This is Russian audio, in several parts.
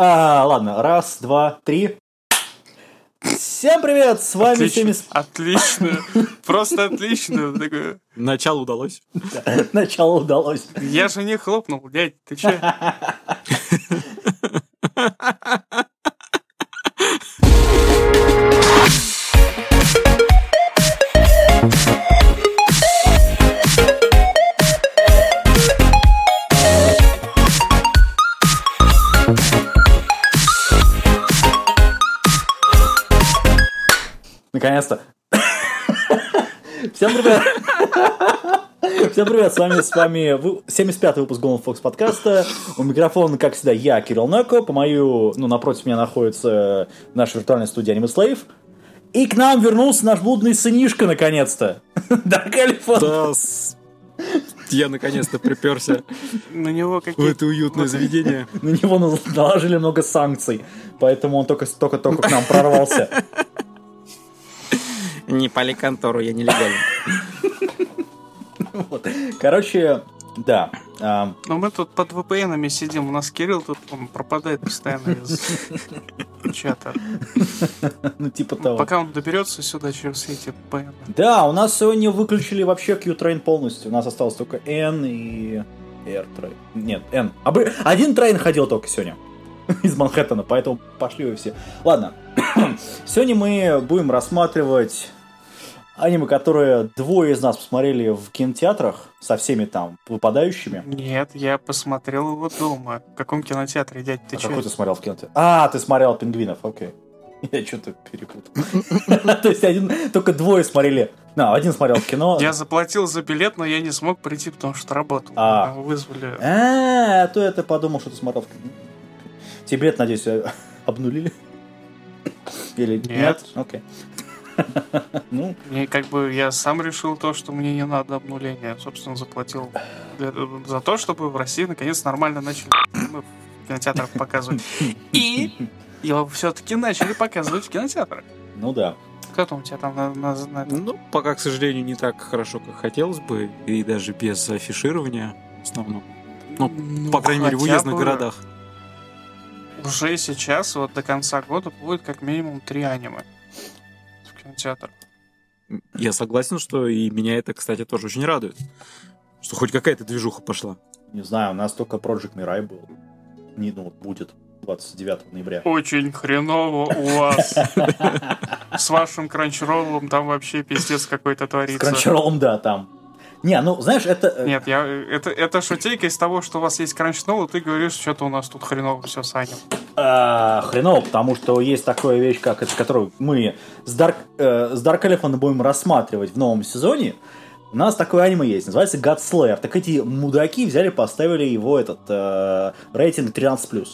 А, ладно, раз, два, три. Всем привет, с вами Отлично, 70... отлично, просто отлично. Такое, Начало удалось. Начало удалось. Я же не хлопнул, дядь, ты че? Всем привет. Всем привет, с вами, с вами вы- 75-й выпуск Golden Fox подкаста. У микрофона, как всегда, я, Кирилл Неко. По мою, ну, напротив меня находится наша виртуальная студия Anime Slave. И к нам вернулся наш блудный сынишка, наконец-то. Дарк Элефант. Да, я наконец-то приперся На него в какие это уютное заведение. На него нал- наложили много санкций, поэтому он только только только к нам прорвался. Не пали контору, я нелегальный. Вот. Короче, да. а, Ну мы тут под VPN-ами сидим, у нас Кирилл тут он пропадает постоянно из чата. ну, типа того. Пока он доберется сюда через все эти VPN. Да, у нас сегодня выключили вообще Q train полностью. У нас осталось только N и R train. Нет, N. Один трейн ходил только сегодня. Из Манхэттена, поэтому пошли вы все. Ладно. Сегодня мы будем рассматривать аниме, которые двое из нас посмотрели в кинотеатрах со всеми там выпадающими. Нет, я посмотрел его дома. В каком кинотеатре, дядь, ты А че? какой ты смотрел в кинотеатре? А, ты смотрел пингвинов, окей. Я что-то перепутал. То есть один, только двое смотрели. На, один смотрел в кино. Я заплатил за билет, но я не смог прийти, потому что работал. А. Вызвали. А, а то я-то подумал, что ты смотрел в кино. Тебе билет, надеюсь, обнулили? Или Нет. Окей. Ну, Мне как бы я сам решил то, что мне не надо обнуления. Собственно, заплатил для- за то, чтобы в России наконец нормально начали в кинотеатрах показывать. И его все-таки начали показывать в кинотеатрах. ну да. Кто там у тебя там на, на- на? Ну, пока, к сожалению, не так хорошо, как хотелось бы, и даже без афиширования в основном. Ну, Ну, По крайней мере, в уездных бы городах. Уже сейчас, вот до конца года, будет как минимум три аниме кинотеатрах. Я согласен, что и меня это, кстати, тоже очень радует. Что хоть какая-то движуха пошла. Не знаю, у нас только Project Mirai был. Не, ну, будет 29 ноября. Очень хреново у вас. С вашим кранчроллом там вообще пиздец какой-то С творится. Кранчеролом, да, там. Не, ну, знаешь, это... э, Нет, я, это, это шутейка из того, что у вас есть кранчнол, и ты говоришь, что-то у нас тут хреново все с Анем. А, хреново, потому что есть такая вещь, как это, которую мы с Dark, э, с будем рассматривать в новом сезоне. У нас такое аниме есть, называется God Slayer. Так эти мудаки взяли, поставили его этот э, рейтинг 13+. То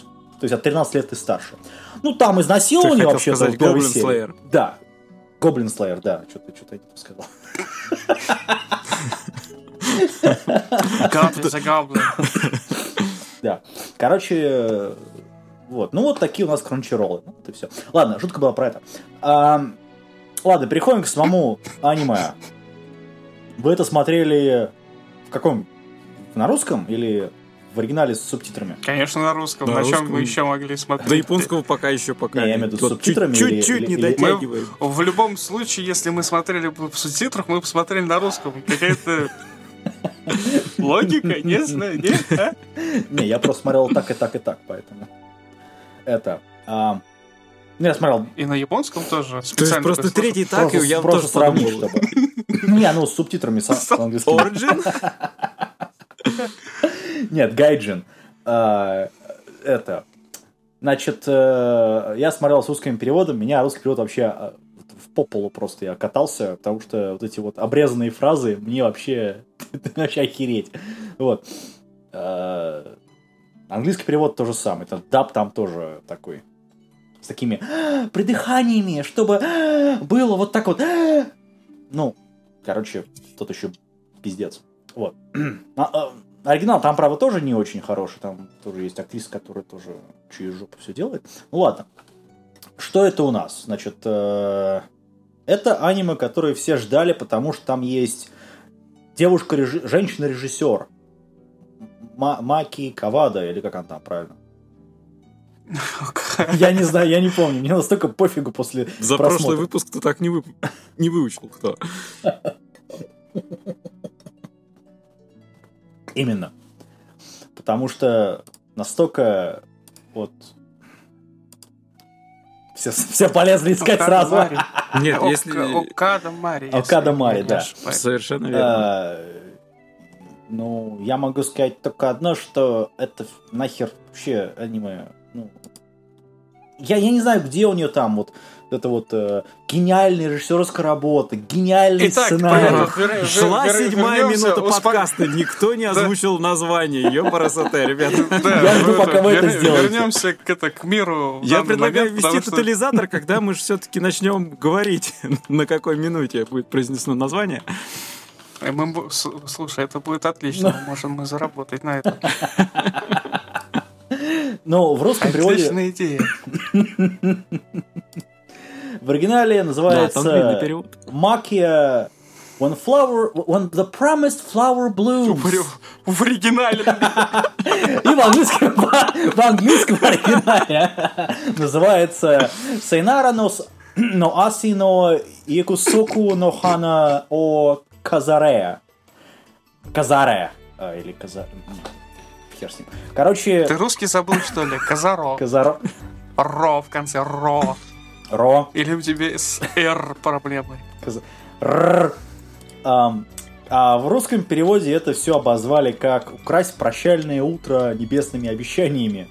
есть от 13 лет и старше. Ну, там изнасилование хотел вообще сказать в первой серии. Да. Гоблин Slayer, да. Что-то что я не сказал. Is a goblin. Да. Короче, вот. Ну, вот такие у нас кранчеролы. Ну, вот и все. Ладно, шутка была про это. А, ладно, переходим к самому аниме. Вы это смотрели в каком? На русском или в оригинале с субтитрами? Конечно, на русском. На На, чем русском. мы еще могли смотреть? До японского пока еще пока. Не, я имею в виду с субтитрами Чуть-чуть не дотягиваем. В любом случае, если мы смотрели в субтитрах, мы посмотрели на русском. Какая-то логика, не знаю, нет? а? Не, я просто смотрел так и так и так, поэтому. Это. а, ну, я смотрел И на японском тоже. То есть специально просто третий так, и я просто тоже подумал. чтобы. Не, ну с субтитрами с, с английским. Origin? Нет, Гайджин. А, Это. Значит, э, я смотрел с русским переводом, меня русский перевод вообще э, в пополу просто я катался, потому что вот эти вот обрезанные фразы мне вообще, вообще охереть. Вот. Э, Английский перевод то же самое. Это даб там тоже такой. С такими «А, придыханиями, чтобы а, было вот так вот. а». Ну, короче, тут еще пиздец. Вот. Оригинал там, правда, тоже не очень хороший. Там тоже есть актриса, которая тоже через жопу все делает. Ну ладно. Что это у нас? Значит, э, это аниме, которое все ждали, потому что там есть девушка, женщина-режиссер. Ма- Маки Кавада, или как она там правильно? Я не знаю, я не помню. Мне настолько пофигу после За просмотра. прошлый выпуск ты так не, вы... не выучил кто. Именно. Потому что настолько вот все, все полезли искать Окада сразу. Мари. Нет, если... Окада Мари. Окада Мари, да. Совершенно верно. Э, Ну, я могу сказать только одно, что это нахер вообще аниме. Ну, я, я не знаю, где у нее там вот это вот э, гениальная режиссерская работа, гениальный Итак, сценарий. понятно. Шла вер- седьмая минута успо- подкаста, никто не озвучил название. Ёпарасоте, ребята. Да, Я жду, ну пока вы это сделаете. Вернемся к, это, к миру. Я предлагаю ввести тотализатор, когда мы же все-таки начнем говорить, на какой минуте будет произнесено название. Э, мы Слушай, это будет отлично. Можем мы заработать на этом. Но в русском переводе, Отличная идея. В оригинале Да, называется перевод. Макия When flower, when the promised flower blooms. В оригинале. И в английском, в английском оригинале называется Сейнара но, с- но аси но якусоку но хана о казаре. Казаре. Или каза... Хер с ним. Короче, Ты русский забыл, что ли? Казаро. казаро... Ро в конце. Ро. Ро. Или у тебя с Р проблемы? Ам, а в русском переводе это все обозвали как «Украсть прощальное утро небесными обещаниями».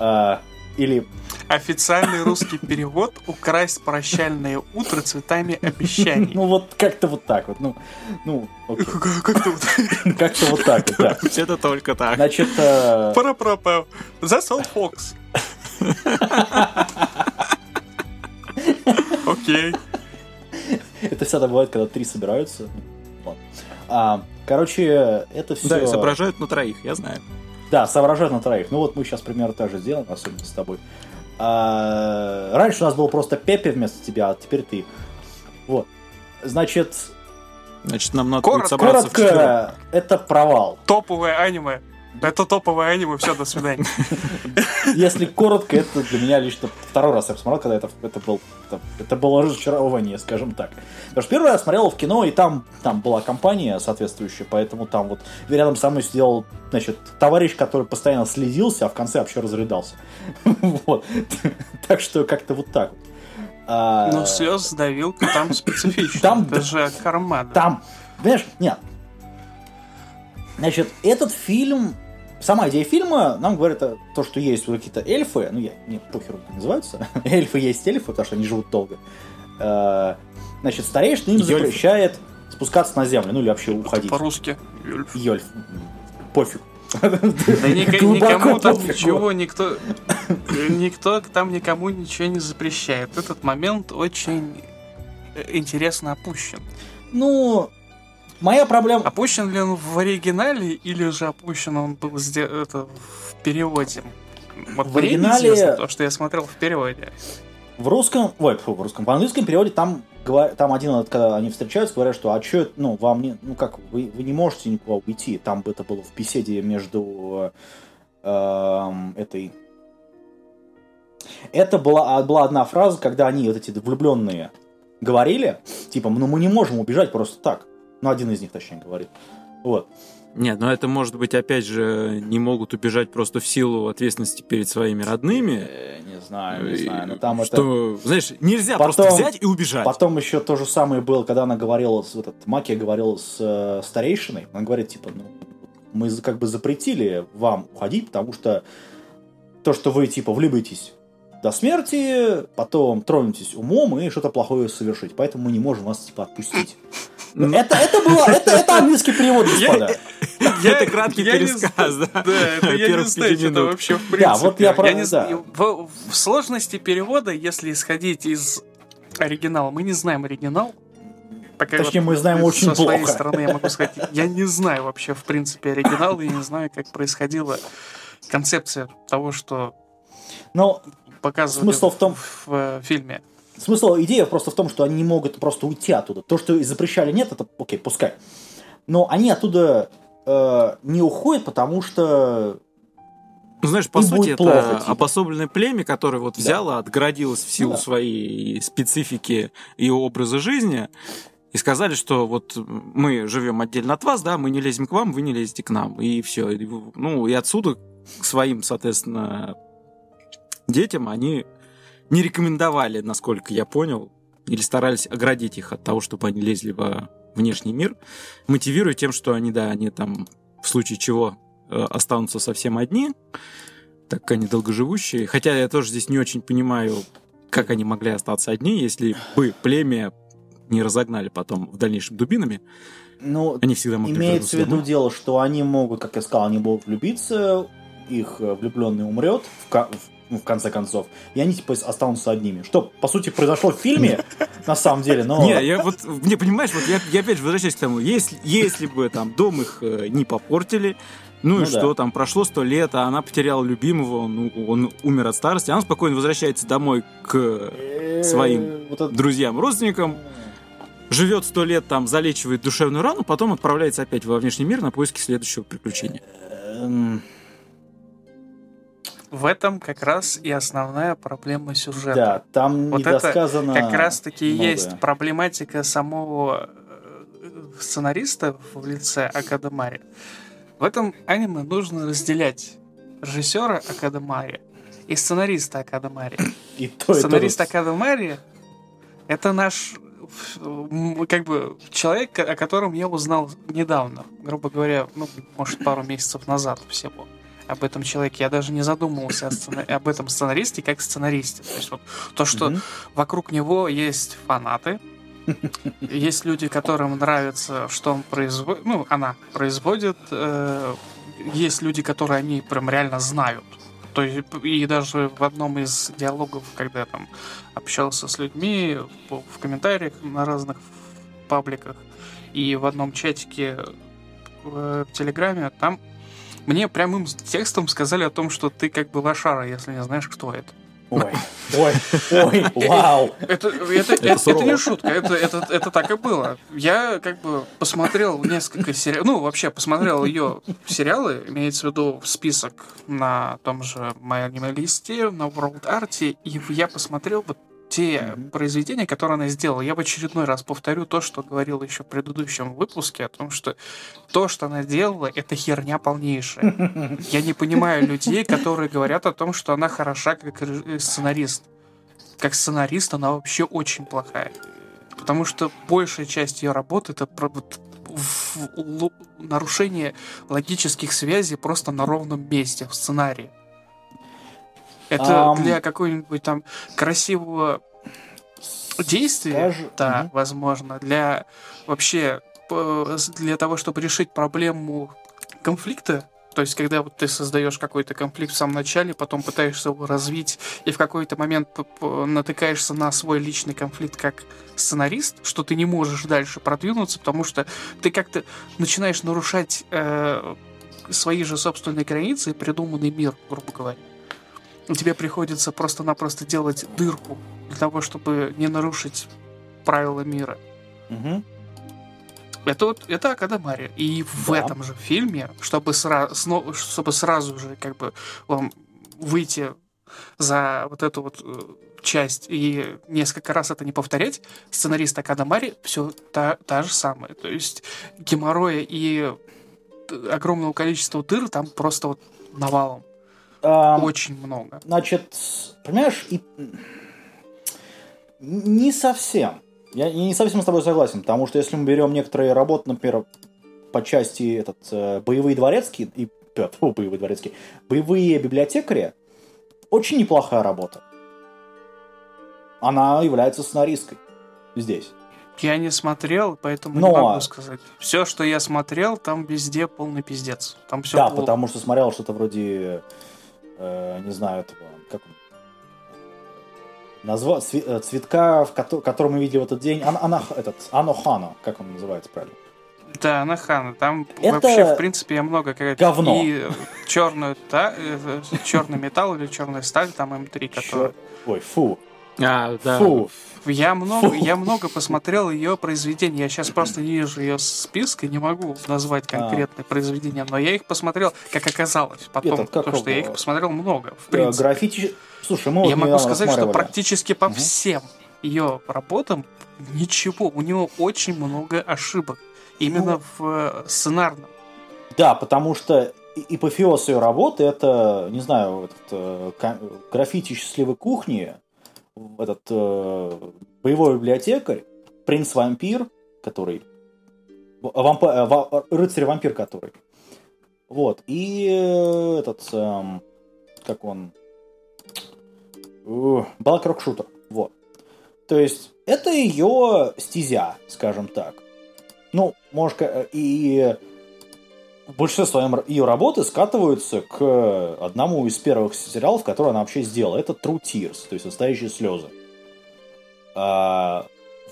А, или Официальный русский перевод «Украсть прощальное утро цветами обещаний». Ну вот как-то вот так вот. Ну, ну. Как-то вот. как-то вот так вот, да. Это только так. Значит, э, Пара-пара-па. That's all, Fox. Окей. это всегда бывает, когда три собираются. А, короче, это все... Да, и соображают на троих, я знаю. Да, соображают на троих. Ну вот мы сейчас примерно так же сделаем, особенно с тобой. А, раньше у нас был просто Пепе вместо тебя, а теперь ты. Вот. Значит, Значит, нам надо Коротко, будет собраться коротко, это провал. Топовое аниме. Это топовое аниме, все, до свидания. Если коротко, это для меня лично второй раз я посмотрел, когда это, это, был, это, это было разочарование, скажем так. Потому что первый раз смотрел в кино, и там, там была компания соответствующая, поэтому там вот рядом со мной сидел, значит, товарищ, который постоянно следился, а в конце вообще разрыдался. Вот. Так что как-то вот так вот. А, Ну, слез, давилка там специфично. Там Это да- же карман. Там, понимаешь, нет. Значит, этот фильм, сама идея фильма нам говорит о- то, что есть вот какие-то эльфы, ну, я, мне похеру как называются, эльфы есть эльфы, потому что они живут долго. Э, Значит, старейшина им Ёльфы. запрещает спускаться на землю, ну, или вообще уходить. По-русски. Юльф. Ёльф. Пофиг. Да никому там ничего, никто, никто там никому ничего не запрещает. Этот момент очень э, интересно опущен. Ну, моя проблема... Опущен ли он в оригинале или же опущен он был это, в переводе? Вот В оригинале- то, что я смотрел в переводе. В русском, ой, в русском, в английском переводе там, там один, когда они встречаются, говорят, что а что, ну, вам не, ну как, вы, вы не можете никуда уйти. Там бы это было в беседе между эм, этой... Это была, а, была одна фраза, когда они, вот эти влюбленные, говорили, типа, ну мы не можем убежать просто так. Ну, один из них, точнее, говорит. Вот. Нет, но это может быть, опять же, не могут убежать просто в силу ответственности перед своими родными. Э, не знаю, не знаю, но там это... что, знаешь, нельзя Потом- просто взять и убежать. Потом еще то же самое было, когда она говорила, с, этот Макия говорила с э, старейшиной. Она говорит, типа, ну, мы как бы запретили вам уходить, потому что то, что вы, типа, влюбитесь до смерти, потом тронетесь умом и что-то плохое совершить. Поэтому мы не можем вас, типа, отпустить. Ну, Это, это было, это, это английский перевод, господа. Это краткий я не пересказ, знаю- да, Да, это я не знаю, пяти что вообще в принципе. Да, вот я про- не да. знаю. В, в сложности перевода, если исходить из оригинала, мы не знаем оригинал. Пока Точнее, вот мы знаем со очень своей плохо. стороны я могу сказать, я не знаю вообще в принципе оригинал, и не знаю, как происходила концепция того, что Но показывали Смысл в том- в, э, фильме. Смысл, идея просто в том, что они не могут просто уйти оттуда. То, что запрещали нет, это окей, пускай. Но они оттуда э, не уходят, потому что Ну, знаешь, по сути, это плохо, типа. обособленное племя, которое вот Да. взяло, отгородилось в силу Ну да. своей специфики и образа жизни, и сказали, что вот мы живем отдельно от вас, да, мы не лезем к вам, вы не лезете к нам, и все. Ну, и отсюда к своим, соответственно, детям они не рекомендовали, насколько я понял, или старались оградить их от того, чтобы они лезли во внешний мир, мотивируя тем, что они, да, они там в случае чего э, останутся совсем одни, так как они долгоживущие. Хотя я тоже здесь не очень понимаю, как они могли остаться одни, если бы племя не разогнали потом в дальнейшем дубинами, Ну, они всегда могли имеется в виду домой. дело, что они могут, как я сказал, они будут влюбиться, их э, влюбленный умрет в, в- ну, в конце концов, и они типа останутся одними. Что, по сути, произошло в фильме, на самом деле, но... Не, я вот, не понимаешь, вот я, я опять же возвращаюсь к тому, если, если бы там дом их э, не попортили, ну, Ну и да. что, там прошло сто лет, а она потеряла любимого, ну, он умер от старости, она спокойно возвращается домой к Э, своим вот это- друзьям, родственникам, живет сто лет там, залечивает душевную рану, потом отправляется опять во внешний мир на поиски следующего приключения. В этом как раз и основная проблема сюжета. Да, там Вот это недосказано Как раз-таки и есть проблематика самого э, сценариста в лице Академари. В этом аниме нужно разделять режиссера Академари и сценариста Академари. И то, и то. Сценарист Академари — это наш как бы человек, о котором я узнал недавно, грубо говоря, ну, может, пару месяцев назад всего. Об этом человеке я даже не задумывался о сцена- об этом сценаристе как сценаристе. То есть вот то, что Мгм. вокруг него есть фанаты, есть люди, которым нравится, что он производит, ну, она производит, э, есть люди, которые они прям реально знают. То есть, и даже в одном из диалогов, когда я там общался с людьми в, комментариях на разных пабликах и в одном чатике в, в Телеграме, там мне прямым текстом сказали о том, что ты как бы лошара, если не знаешь, кто это. Ой, ой, ой, вау. Это, это, это, это сурово. не шутка, это, это, это так и было. Я как бы посмотрел несколько сериалов, ну, вообще посмотрел ее сериалы, имеется в виду список на том же моем листе, на World Art, и я посмотрел вот те Мгм. произведения, которые она сделала. Я в очередной раз повторю то, что говорил еще в предыдущем выпуске, о том, что то, что она делала, это херня полнейшая. Я не понимаю людей, которые говорят о том, что она хороша как ре- сценарист. Как сценарист она вообще очень плохая. Потому что большая часть ее работы это вот нарушение логических связей просто на ровном месте в сценарии. Это Ам. для какой-нибудь там красивого действия, Скажи- да, Мгм. возможно, для вообще для того, чтобы решить проблему конфликта, то есть когда вот ты создаешь какой-то конфликт в самом начале, потом пытаешься его развить, и в какой-то момент натыкаешься на свой личный конфликт как сценарист, что ты не можешь дальше продвинуться, потому что ты как-то начинаешь нарушать э, свои же собственные границы и придуманный мир, грубо говоря. Тебе приходится просто-напросто делать дырку для того, чтобы не нарушить правила мира. Мгм. Это вот это Академария. И в Да. этом же фильме, чтобы, сра- сно- чтобы сразу же как бы вам выйти за вот эту вот э, часть и несколько раз это не повторять, сценарист Академари все та, та же самая. То есть геморроя и огромного количества дыр там просто вот навалом. Ам, Очень много. Значит, понимаешь, и... не совсем. Я, я не совсем с тобой согласен, потому что если мы берем некоторые работы, например, по части этот, э, боевые дворецкие, и, фу, боевые дворецкие, боевые библиотекари, очень неплохая работа. Она является сценаристкой здесь. Я не смотрел, поэтому Но- не могу сказать. Все, что я смотрел, там везде полный пиздец. Там все да, потому что смотрел что-то вроде, э, не знаю, этого, как он, Назва... э, цветка, в кото- который мы видели в этот день, Ана, Ана- этот, Ано Хано, как он называется правильно? Да, Нахана. Там Это вообще, в принципе, я много как говно. И черную, та, черный металл или черная сталь, там М3, который... Чё- Ой, фу. А, да. Фу. Я много, Фу. я много посмотрел ее произведений. Я сейчас просто не вижу ее списка, не могу назвать конкретные произведения, но я их посмотрел, как оказалось, потом, Этот, как потому что я их посмотрел много, в Э, принципе. Граффити... Слушай, мы вот я могу сказать, что практически по Мгм. всем ее работам ничего, у него очень много ошибок. Именно Ну. в э, сценарном. Да, потому что и- апофеоз ее работы это, не знаю, этот, э, граффити счастливой кухни, этот э, боевой библиотекарь, принц-вампир, который... в- вампа- э, ва- рыцарь-вампир, который. Вот. И э, этот... эм, как он... Балкрок шутер. Вот. То есть, это ее стезя, скажем так. Ну, может, и в большинстве своем ее работы скатываются к одному из первых сериалов, который она вообще сделала. Это True Tears, то есть настоящие слезы. А,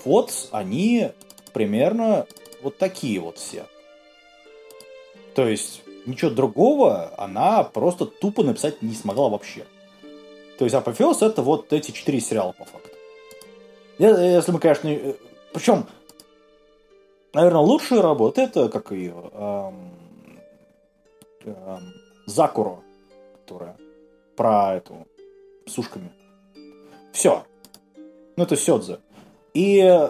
вот они примерно вот такие вот все. То есть ничего другого она просто тупо написать не смогла вообще. То есть Апофеоз это вот эти четыре сериала по факту. Е- Если мы, конечно, не- причем, наверное, лучшая работа это как ее эм, эм, Закуро, которая про эту с ушками. Все. Ну, это Сёдзе. И э,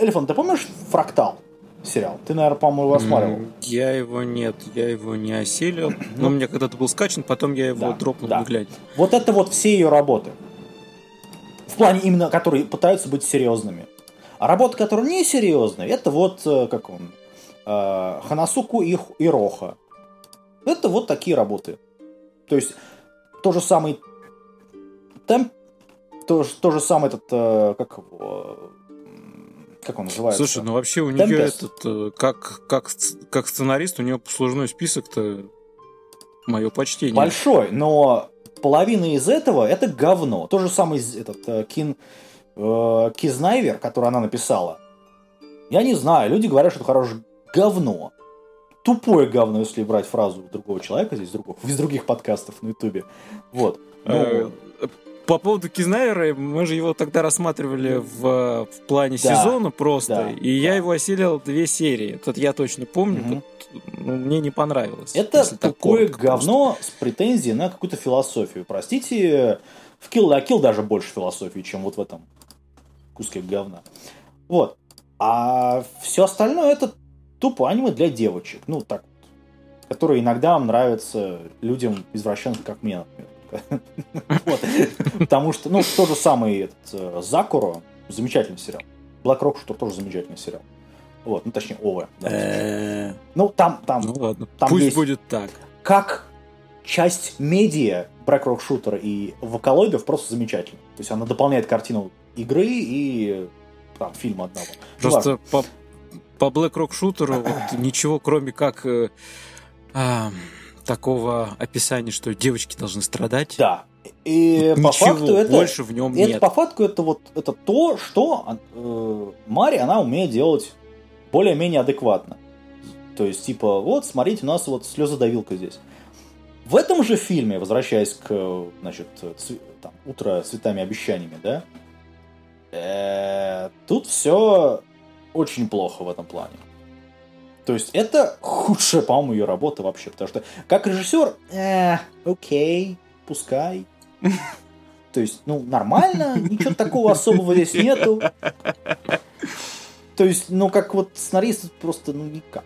Элефант, ты помнишь Фрактал сериал? Ты, наверное, по-моему, его осматривал. Я его нет, я его не осилил. Но у меня когда-то был скачан, потом я его Да, дропнул да. глядя. Вот это вот все ее работы. В плане именно, которые пытаются быть серьезными. А работы, которые не серьезные, это вот, э, как он, э, Ханасуку и, и Роха. Это вот такие работы. То есть, то же самый темп, то, же- то же самое этот, э, как его, как он называется? Слушай, ну вообще у нее Tempest. этот, э, как, как, как сценарист, у нее послужной список-то мое почтение. Большой, но половина из этого это говно. То же самое этот э, Кин э, Кизнайвер, который она написала. Я не знаю, люди говорят, что это хорошее говно. Тупое говно, если брать фразу другого человека здесь, другого, из других подкастов на Ютубе. Вот. Ну, Э, По поводу Кизнайера, мы же его тогда рассматривали в, в плане Да, сезона просто, да, и я да. его осилил две серии. Это я точно помню, вот, ну, мне не понравилось. Это такое говно с претензией на какую-то философию. Простите, в Kill la Kill даже больше философии, чем вот в этом куске говна. Вот. А все остальное это тупо аниме для девочек. Ну, так. Которые иногда нравятся людям извращенцам, как мне, например. Потому что, ну, то же самое этот, э, Закуро, замечательный сериал. Black Rock Shooter тоже замечательный сериал. Вот, ну, точнее, ОВА. Ну, там, там Ну Там пусть будет так. как часть медиа Black шутера и вокалоидов просто замечательно. То есть она дополняет картину игры и там, фильма одного. Ну. Просто по, по Black Rock шутеру вот ничего, кроме как э, а, такого описания, что девочки должны страдать. Да. И по Ничего факту это... больше в нем это нет. по факту это вот это то, что э, Мари, она умеет делать более-менее адекватно. То есть, типа, вот, смотрите, у нас вот слезодавилка здесь. В этом же фильме, возвращаясь к, э, значит, цве- там, утро цветами обещаниями, да, э, тут все очень плохо в этом плане. То есть это худшая, по-моему, ее работа вообще, потому что как режиссер, э, окей, пускай. То есть, ну, нормально, ничего такого особого здесь нету. То есть, ну, как вот сценарист просто, ну, никак.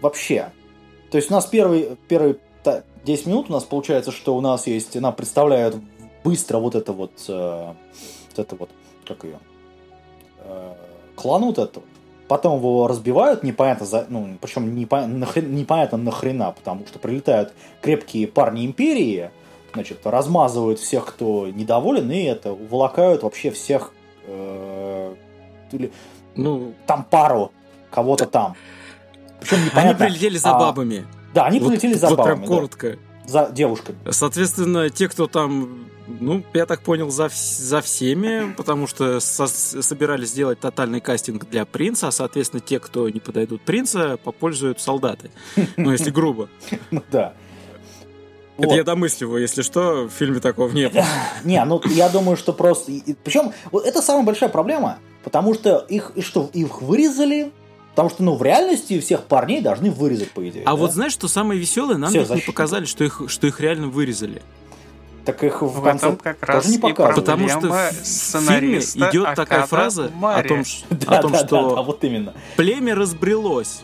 Вообще. То есть у нас первый, первый та- 10 минут у нас получается, что у нас есть, нам представляют быстро вот это вот, э, вот это вот, как ее, клан вот этого. Потом его разбивают, непонятно, за, ну, причем непо- нахрен- непонятно нахрена, потому что прилетают крепкие парни империи, значит, размазывают всех, кто недоволен, и это, уволакают вообще всех, э, Ну, там пару кого-то там. Причем они непонятно. прилетели за а, бабами. Да, они Вот- прилетели за вот бабами, прям да. коротко. за девушками. Соответственно, те, кто там, ну, я так понял, за, за всеми, потому что со- собирались сделать тотальный кастинг для принца, а, соответственно, те, кто не подойдут принца, попользуют солдаты. Ну, если грубо. Ну да. Это Вот. я домысливаю, если что, в фильме такого не было. Не, ну я думаю, что просто... Причем, вот это самая большая проблема, потому что их, и что, их вырезали, потому что, ну, в реальности всех парней должны вырезать, по идее. А да? вот знаешь, что самое веселое? Нам ведь не показали, что их, что их реально вырезали. Так их в В конце этом как раз тоже не и показывают. Потому что в фильме идет такая Акада фраза о Мари. том, ш- Да, о том да, да, что да, вот именно. племя разбрелось.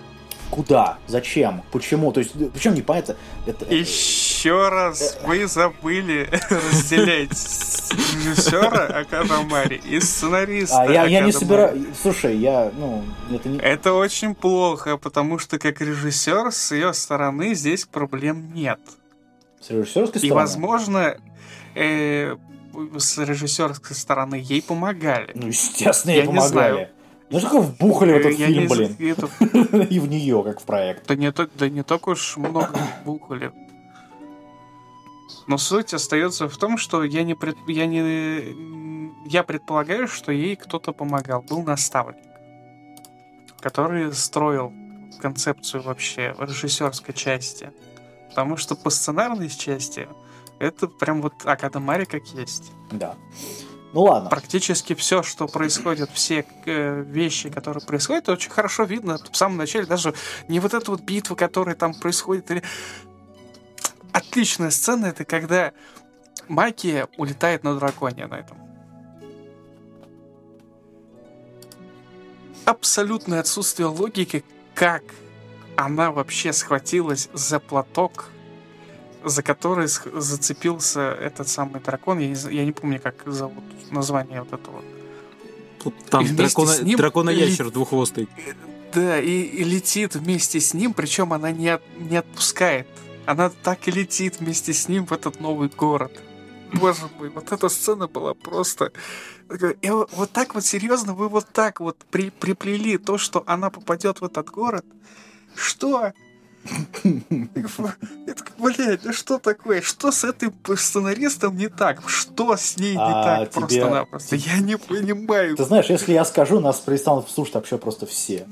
Куда? Зачем? Почему? То есть, причем непонятно. Это, Еще раз, вы забыли разделять режиссера Акада Мари и сценариста а, я, я не собираю... Слушай, я, ну, это не... Это очень плохо, потому что как режиссер с ее стороны здесь проблем нет. С режиссерской И, стороны. возможно, э, с режиссерской стороны ей помогали. Ну, естественно, Я ей не помогали. знаю. Ну, что вбухали в этот Я фильм, не блин. это- И в нее, как в проект. Да не, да не только уж много бухали. Но суть остается в том, что я не, пред- я не я предполагаю, что ей кто-то помогал, был наставник, который строил концепцию вообще режиссерской части. Потому что по сценарной части это прям вот Акада Мари как есть. Да. Ну ладно. Практически все, что происходит, все э, вещи, которые происходят, очень хорошо видно в самом начале. Даже не вот эта вот битва, которая там происходит. Или... Отличная сцена это когда Маки улетает на драконе на этом. Абсолютное отсутствие логики, как она вообще схватилась за платок, за который зацепился этот самый дракон. Я не, я не помню, как зовут название вот этого. Там дракона, ним дракона-ящер двуххвостый. Да, и, и летит вместе с ним, причем она не, от- не отпускает. Она так и летит вместе с ним в этот новый город. Боже мой, вот эта сцена была просто... И вот вот так вот серьезно, вы вот так вот при, приплели то, что она попадет в этот город. Что? Блядь, да что такое? Что с этим сценаристом не так? Что с ней не А так? тебе- Просто-напросто. Я не понимаю. Ты знаешь, если я скажу, нас перестанут слушать вообще просто все.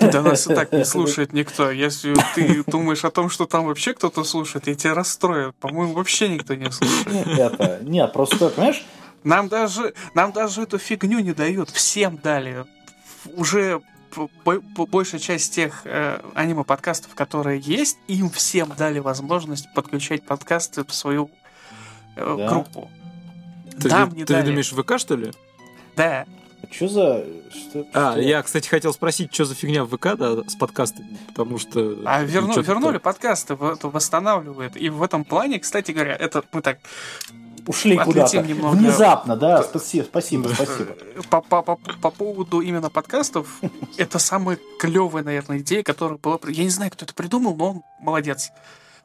Да нас и так не слушает никто. Если ты думаешь о том, что там вообще кто-то слушает, я тебя расстрою. По-моему, вообще никто не слушает. Это, нет, просто, понимаешь, Нам даже, нам даже эту фигню не дают. Всем дали. Уже большая часть тех э, аниме-подкастов, которые есть, им всем дали возможность подключать подкасты в свою э, Да? группу. Ты, Нам не ты дали. думаешь, ВК, что ли? Да. что за... Что, А, что? я, кстати, хотел спросить, что за фигня в ВК, да, с подкастами, потому что... А верну- чё-то- вернули подкасты, в- это восстанавливает. И в этом плане, кстати говоря, это мы так Ушли куда-то. немного. Внезапно, да, спасибо, спасибо, спасибо. По, по, по, по поводу именно подкастов, это самая клевая, наверное, идея, которая была... Я не знаю, кто это придумал, но он молодец.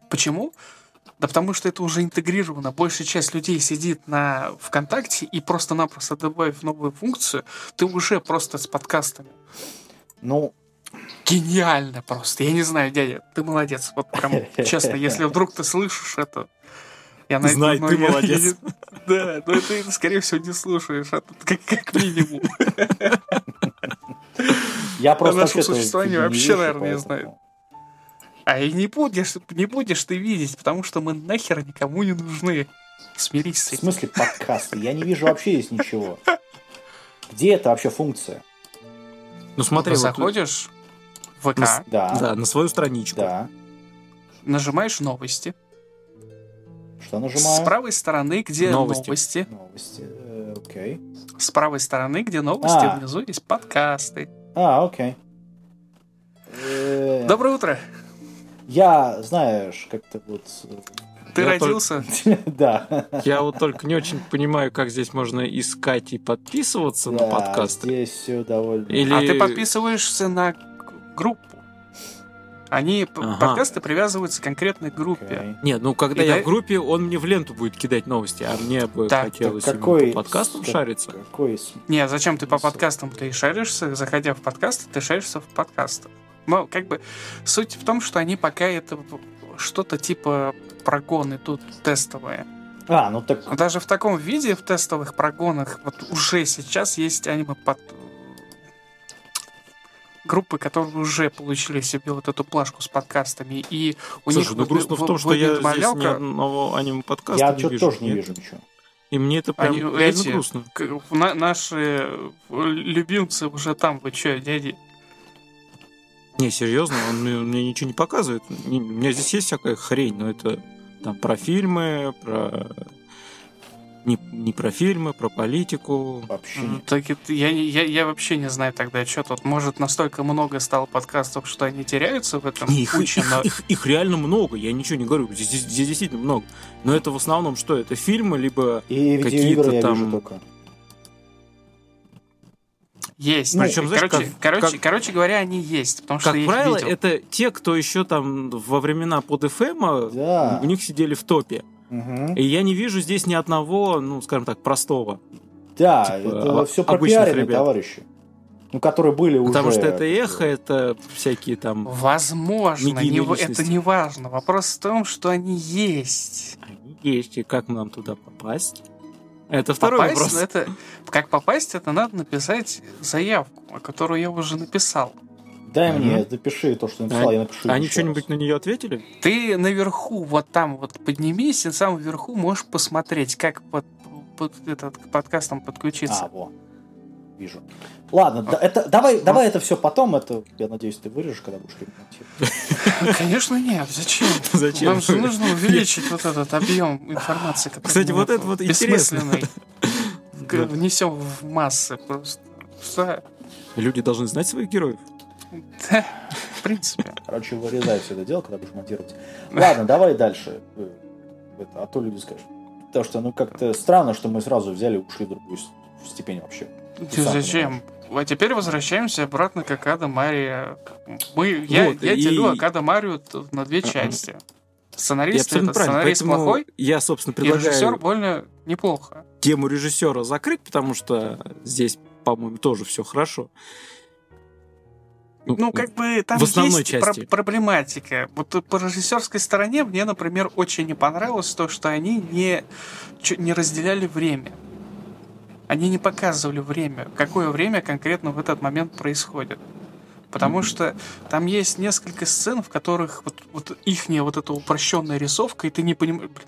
Почему? Да потому что это уже интегрировано. Большая часть людей сидит на ВКонтакте и просто-напросто добавив новую функцию, ты уже просто с подкастами. Ну, Гениально просто. Я не знаю, дядя, ты молодец. Вот прям честно, если вдруг ты слышишь это, я на- Знай, ты я- молодец. я не- Да, но ты, скорее всего, не слушаешь, а тут как, как минимум. я просто нашем вообще-то существовании вообще, наверное, не знаю. А и не будешь, не будешь ты видеть, потому что мы нахер никому не нужны. Смирись с В этим. смысле подкасты? Я не вижу вообще здесь ничего. Где это вообще функция? Ну смотри, Ты вот, заходишь в ВК, с- Да, да, на свою страничку. да. нажимаешь новости. Что С нажимаю? правой стороны, где Новости. новости. Новости. э, Окей. С правой стороны, где новости, А. внизу есть подкасты. А, окей. Э, Доброе утро. Я, знаешь, как-то вот... Ты Я родился. Да. Я вот только не очень понимаю, как здесь можно искать и подписываться на подкасты. Здесь все довольно... Или- А ты подписываешься на группу. Они, Ага. подкасты привязываются к конкретной группе. Окей. Нет, ну когда И я да- в группе, он мне в ленту будет кидать новости, а мне бы Так, хотелось Так именно какой... по подкастам как- шариться. Какой... Не, зачем ты по подкастам ты шаришься, заходя в подкасты, ты шаришься в подкастах. Но как бы суть в том, что они пока это что-то типа прогоны тут тестовые. А, ну так... Даже в таком виде, в тестовых прогонах, вот уже сейчас есть аниме под... группы, которые уже получили себе вот эту плашку с подкастами, и у Слушай, них ну вот грустно в вы- том, что я выйдет здесь ни малявка, одного аниме-подкаста Я не что-то вижу. тоже не Мне- вижу ничего. И мне это прям Они, реально эти, грустно. к- на- наши любимцы уже там, вы чё, дяди? Не, серьезно, он мне, мне ничего не показывает. Не- у меня здесь есть всякая хрень, но это там про фильмы, про... Не, не про фильмы, про политику. Вообще Ну. Так это- я, я, я вообще не знаю тогда, что тут. Может, настолько много стало подкастов, что они теряются в этом Не, их, куче, их- но- их- их реально много, я ничего не говорю, здесь, здесь- действительно много. Но это в основном что? Это фильмы, либо... Какие-то там-. Есть. Ну, Причем, знаешь, короче, как- короче, как- короче говоря, они есть, потому что Как я их правило, видел. это те, кто еще там во времена под FM Да. у них сидели в топе. И я не вижу здесь ни одного, ну, скажем так, простого. Да, типа, это а- все пропиаренные ребят. товарищи. Ну, которые были уже... Потому что это эхо, это всякие там... Возможно, не, это не важно. Вопрос в том, что они есть. Они есть, и как нам туда попасть? Это второй попасть, вопрос. ну, это, как попасть, это надо написать заявку, которую я уже написал. Дай Мгм. мне, запиши то, что написал, А- я напишу. Они что-нибудь на нее ответили? Ты наверху, вот там вот поднимись, и сам вверху можешь посмотреть, как под, под этот, к подкастам подключиться. А, во. Вижу. Ладно, да, это, давай, давай это все потом. Это, я надеюсь, ты вырежешь, когда будешь ремонтировать. Конечно, нет. Зачем? Зачем? Нам же нужно увеличить вот этот объем информации, который Кстати, мы вот это вот интересно. Внесем в массы просто. Люди должны знать своих героев. Да, в принципе. Короче, вырезай все это дело, когда будешь монтировать. Ладно, давай дальше. Э, это, а то люди скажут. Потому что, ну, как-то странно, что мы сразу взяли и ушли в другую степень вообще. Ты Зачем? А теперь возвращаемся обратно к Акада Мария. Мы, я, Вот, я и- делю Акада Марию на две части. И Сценарист это сценарист плохой, я, собственно, и режиссер предлагаю больно неплохо. тему режиссера закрыть, потому что здесь, по-моему, тоже все хорошо. Ну, как бы там в основной есть про- части. проблематика. Вот по режиссерской стороне мне, например, очень не понравилось то, что они не, не разделяли время. Они не показывали время, какое время конкретно в этот момент происходит. Потому Мгм. что там есть несколько сцен, в которых вот, вот ихняя вот эта упрощенная рисовка, и ты не понимаешь, блин,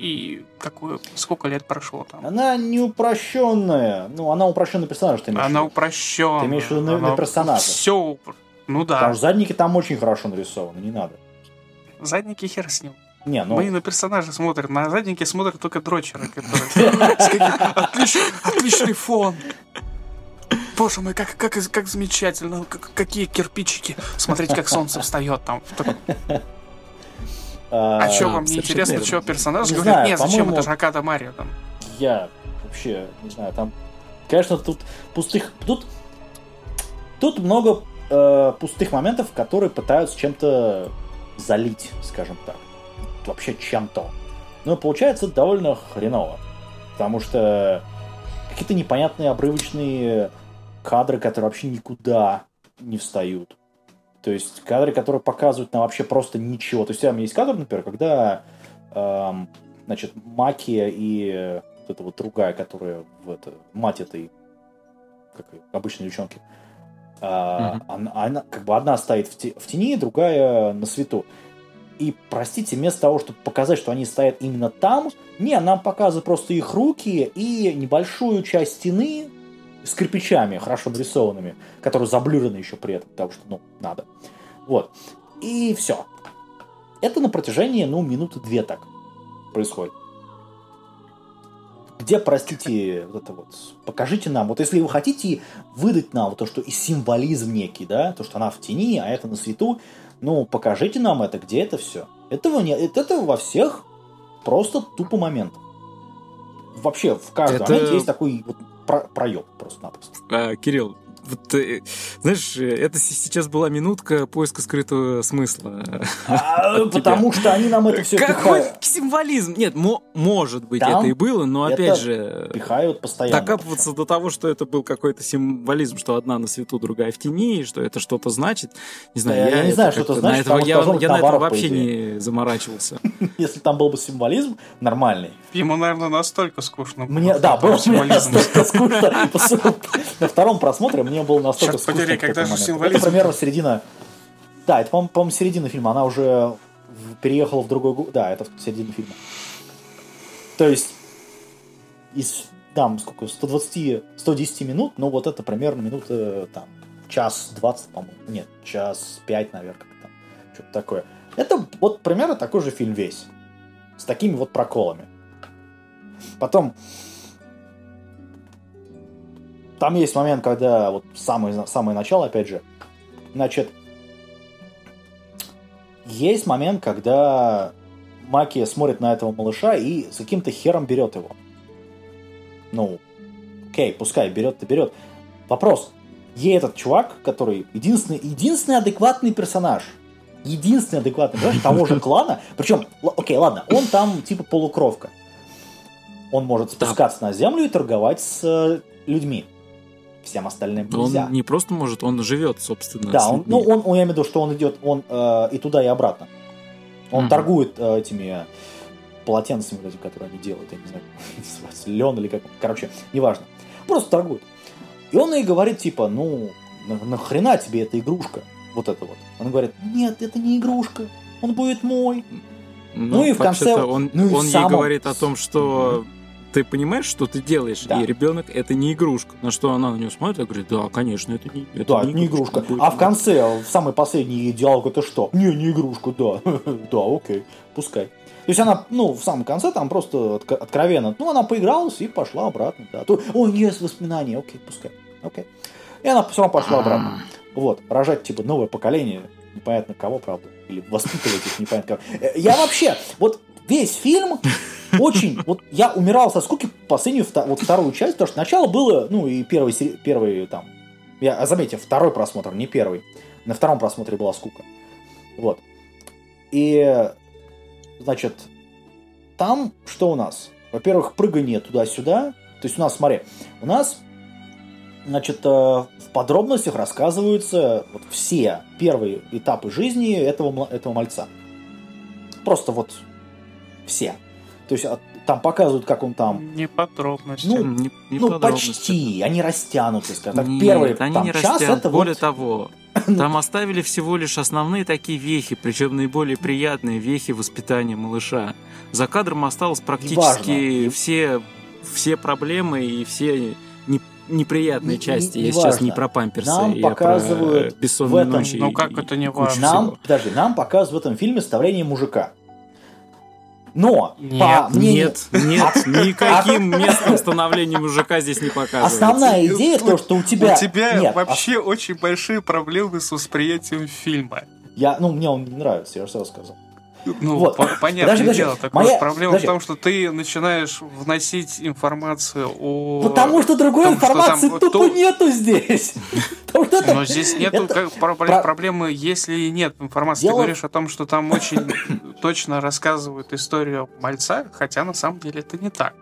и какое, сколько лет прошло там. Она не упрощенная. Ну, она упрощенный персонаж, ты имеешь Она упрощенная. Ты имеешь в виду на- на персонажа? Все, ну да. Потому что задники там очень хорошо нарисованы, не надо. Задники хер с ним. Не, ну... Мы на персонажа смотрим, на задники смотрят только дрочеры, которые... Отличный фон. Боже мой, как, как, как замечательно, как- какие кирпичики. Смотреть, как солнце встает там. А, А что, вам не интересно, верно. что персонаж Не говорит? знаю, Нет, зачем, это же Акада Марио там. Я вообще не знаю, там, конечно, тут пустых, тут, тут много э, пустых моментов, которые пытаются чем-то залить, скажем так, вообще чем-то. Но получается довольно хреново, потому что какие-то непонятные обрывочные кадры, которые вообще никуда не встают. То есть кадры, которые показывают нам вообще просто ничего. То есть там есть кадр, например, когда эм, значит, Макия и э, вот эта вот другая, которая в это, мать этой как обычной девчонки, а, Мгм. она, она- как бы одна стоит в, те- в тени, другая на свету. И, простите, вместо того, чтобы показать, что они стоят именно там, не, нам показывают просто их руки и небольшую часть стены с кирпичами, хорошо нарисованными, которые заблюрены еще при этом, потому что, ну, надо. Вот. И все. Это на протяжении, ну, минуты две так происходит. Где, простите, вот это вот, покажите нам, вот если вы хотите выдать нам вот то, что и символизм некий, да, то, что она в тени, а это на свету, ну, покажите нам это, где это все. Этого не, это, это во всех просто тупо момент. Вообще, в каждом Это- моменте есть такой вот про- проеб просто-напросто. А, Кирилл, вот, э, знаешь, это сейчас была минутка поиска скрытого смысла. А, тебя. потому что они нам это все Какой пихают, символизм? Нет, мо- может быть, Там это и было, но это опять же, пихают постоянно. докапываться до того, что это был какой-то символизм, что одна на свету, другая в тени, что это что-то значит. Не знаю, Да, я не знаю, это что это значит, на этого, потому я, на по вообще не заморачивался. Если там был бы символизм нормальный. Ему, наверное, настолько скучно. Мне, да, было мне настолько скучно. На втором просмотре мне мне было настолько Черт скучно в когда же символизм? Это примерно середина... Да, это, по-моему, по-моему, середина фильма. Она уже переехала в другой... го- Да, это середина фильма. То есть, из, там, сколько, 120, 110 минут, ну, вот это примерно минуты, там, час 20, по-моему. Нет, час 5, наверное, как там. Что-то такое. Это вот примерно такой же фильм весь. С такими вот проколами. Потом... Там есть момент, когда вот самое, самое начало, опять же, значит, есть момент, когда Маки смотрит на этого малыша и с каким-то хером берет его. Ну, окей, пускай берет-то берет. Вопрос. Ей этот чувак, который единственный, единственный адекватный персонаж, единственный адекватный персонаж того же клана, причем, окей, ладно, он там типа полукровка. Он может спускаться на землю и торговать с э, людьми. Всем остальным нельзя. Он не просто может, он живет, собственно. Да, он, ну, он, он, я имею в виду, что он идет он, э, и туда, и обратно. Он Мгм. торгует э, этими э, полотенцами, вот которые они делают, я не знаю, лен или как, короче, неважно. Просто торгует. И он ей говорит, типа, ну, на- нахрена тебе эта игрушка? Вот это вот. Он говорит, нет, это не игрушка, он будет мой. ну и в конце- Он, ну и он ей самом- говорит о том, что ты понимаешь, что ты делаешь, Да. и ребенок это не игрушка. На что она на него смотрит и говорит, да, конечно, это не, это да, не игрушка. будет А в конце, в самый последний диалог, это что? Не, не игрушка, да. да, окей, пускай. То есть она, ну, в самом конце там просто отк- откровенно, ну, она поигралась и пошла обратно, да. То, Ой, есть воспоминания, окей, пускай, окей. И она все равно пошла обратно. Вот, рожать, типа, новое поколение, непонятно кого, правда, или воспитывать их, непонятно кого. Э, Я вообще, вот весь фильм очень, вот я умирал со скуки последнюю, вот вторую часть, потому что начало было, ну, и первый, первый там, я, а заметьте, второй просмотр, не первый. На втором просмотре была скука. Вот. И, значит, там что у нас? Во-первых, прыгание туда-сюда. То есть у нас, смотри, у нас, значит, э, в подробностях рассказываются вот все первые этапы жизни этого, этого мальца. Просто вот все. То есть а, там показывают, как он там Не подробности. Ну, Не- не ну, почти. Они растянуты, скажем так. Нет, Первый они там, не час растянут. это Более вот... того, там оставили всего лишь основные такие вехи, причем наиболее приятные вехи воспитания малыша. За кадром осталось практически Неважно. все, все проблемы и все не- неприятные Не- части. не- Я сейчас неважно. не про памперсы, Нам я показывают про бессонные в этом- ночи. Ну как это не важно? Нам, подожди, нам показывают в этом фильме ставление мужика. Но, Нет, по мнению... Нет, нет, никаким местом становления мужика здесь не показывается. Основная идея то, что у тебя... У тебя Нет, вообще очень большие проблемы с восприятием фильма. а- Я, ну, мне он не нравится, я же сразу сказал. Ну, Вот. по- понятное Подожди, подожди. дело. Так Моя- проблема подожди. в том, что ты начинаешь вносить информацию о... Потому что другой том, что там информации тупо то- нету здесь. Но здесь нету как про- про- проблемы, если нет информации. Ты говоришь о том, что там очень точно рассказывают историю мальца, хотя на самом деле это не так.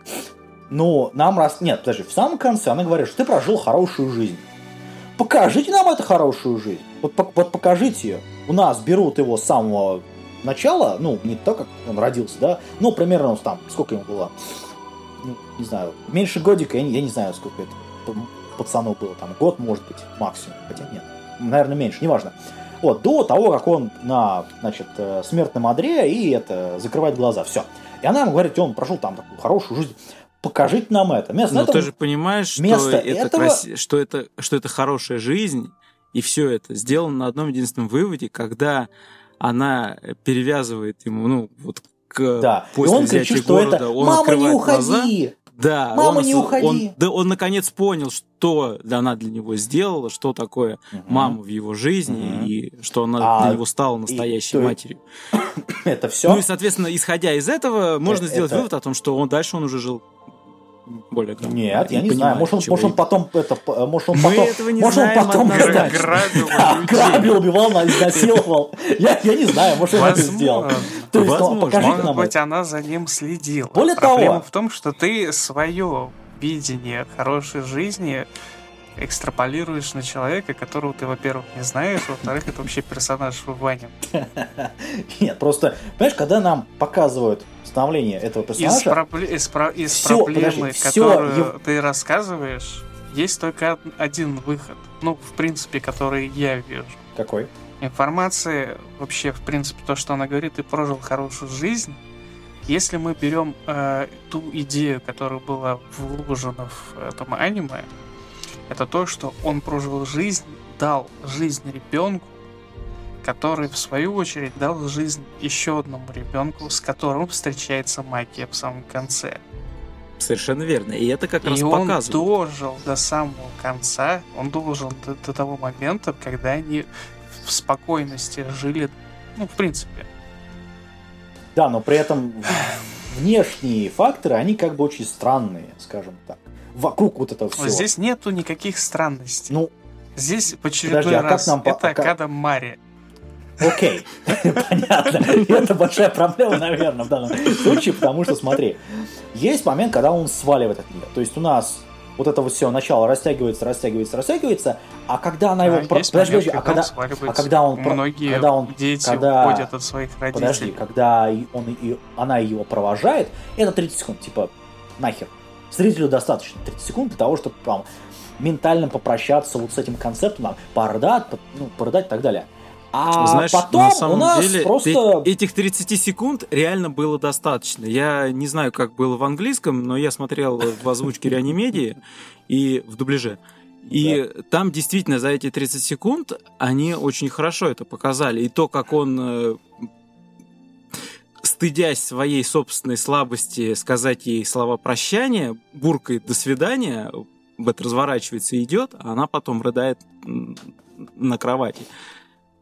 Ну, нам раз... Нет, подожди, в самом конце она говорит, что ты прожил хорошую жизнь. Покажите нам эту хорошую жизнь. Вот, пок- вот покажите ее. У нас берут его самого начала, ну, не то, как он родился, да, ну, примерно там, сколько ему было, ну, не знаю, меньше годика, я не, я не знаю, сколько это пацану было, там, год, может быть, максимум, хотя нет, наверное, меньше, неважно. Вот, до того, как он на, значит, э, смертном одре и это, закрывает глаза, все. И она ему говорит, он прожил там такую хорошую жизнь, покажите нам это. Вместо Но этого- ты же понимаешь, что вместо это, этого- краси- что, это, что это хорошая жизнь, и все это сделано на одном единственном выводе, когда она перевязывает ему, ну, вот к, да. И после он взятия кричит, города, это он «Мама, не открывает глаза. уходи!» Да, Мама, он, не уходи. Он, да, он наконец понял, что она для него сделала, что такое Мгм. мама в его жизни, Мгм. и что она А, для него стала настоящей то- матерью. Это все. Ну и, соответственно, исходя из этого, можно Э, сделать это- вывод о том, что он дальше он уже жил более грамотно Нет, я не понимает, знаю. Может, он, может, он потом это, п- может, он Мы потом, этого не может, он знаем потом однозначно. это- Грабил Да, грабил, убивал, на- изнасиловал. Я, я не знаю, может, он это сделал. То есть, ну, Возможно. покажите Может нам быть, это. она за ним следила. Более Проблема того- в том, что ты свое видение хорошей жизни экстраполируешь на человека, которого ты, во-первых, не знаешь, во-вторых, это вообще персонаж Ваня. Нет, просто, понимаешь, когда нам показывают становление этого Из, персонажа, пробле- из про- из Всё, проблемы, подожди, которую ев- ты рассказываешь, есть только один выход. Ну, в принципе, который я вижу. Какой? Информация, вообще, в принципе, то, что она говорит, ты прожил хорошую жизнь. Если мы берем э, ту идею, которая была вложена в этом аниме, это то, что он прожил жизнь, дал жизнь ребенку, который, в свою очередь, дал жизнь еще одному ребенку, с которым встречается магия в самом конце. Совершенно верно. И это как и раз он показывает. дожил до самого конца, он дожил до, до того момента, когда они в спокойности жили, ну, в принципе. Да, но при этом внешние факторы, они как бы очень странные, скажем так. Вокруг вот этого всего. Здесь нету никаких странностей. Ну, Здесь очередной Подожди, а как раз нам по- это а как- Акада Мари. Окей, понятно. Это большая проблема, наверное, в данном случае, потому что, смотри, есть момент, когда он сваливает от нее. То есть у нас вот это вот все начало растягивается, растягивается, растягивается, а когда она его... Да, про- Подожди, а когда а когда он Многие когда он- дети когда- уходят от своих родителей. Подожди, когда он, и она его провожает, это 30 секунд, типа, нахер. Зрителю достаточно 30 секунд для того, чтобы там ментально попрощаться вот с этим концептом, там, порыдать, по- ну, порыдать и так далее. А Знаешь, потом на самом у нас деле просто... ты- этих 30 секунд реально было достаточно. Я не знаю, как было в английском, но я смотрел в озвучке реанимедии и в дубляже. И там действительно за эти 30 секунд они очень хорошо это показали. И то, как он, э, стыдясь своей собственной слабости, сказать ей слова прощания, буркает «до свидания», Бет разворачивается и идет, а она потом рыдает на кровати.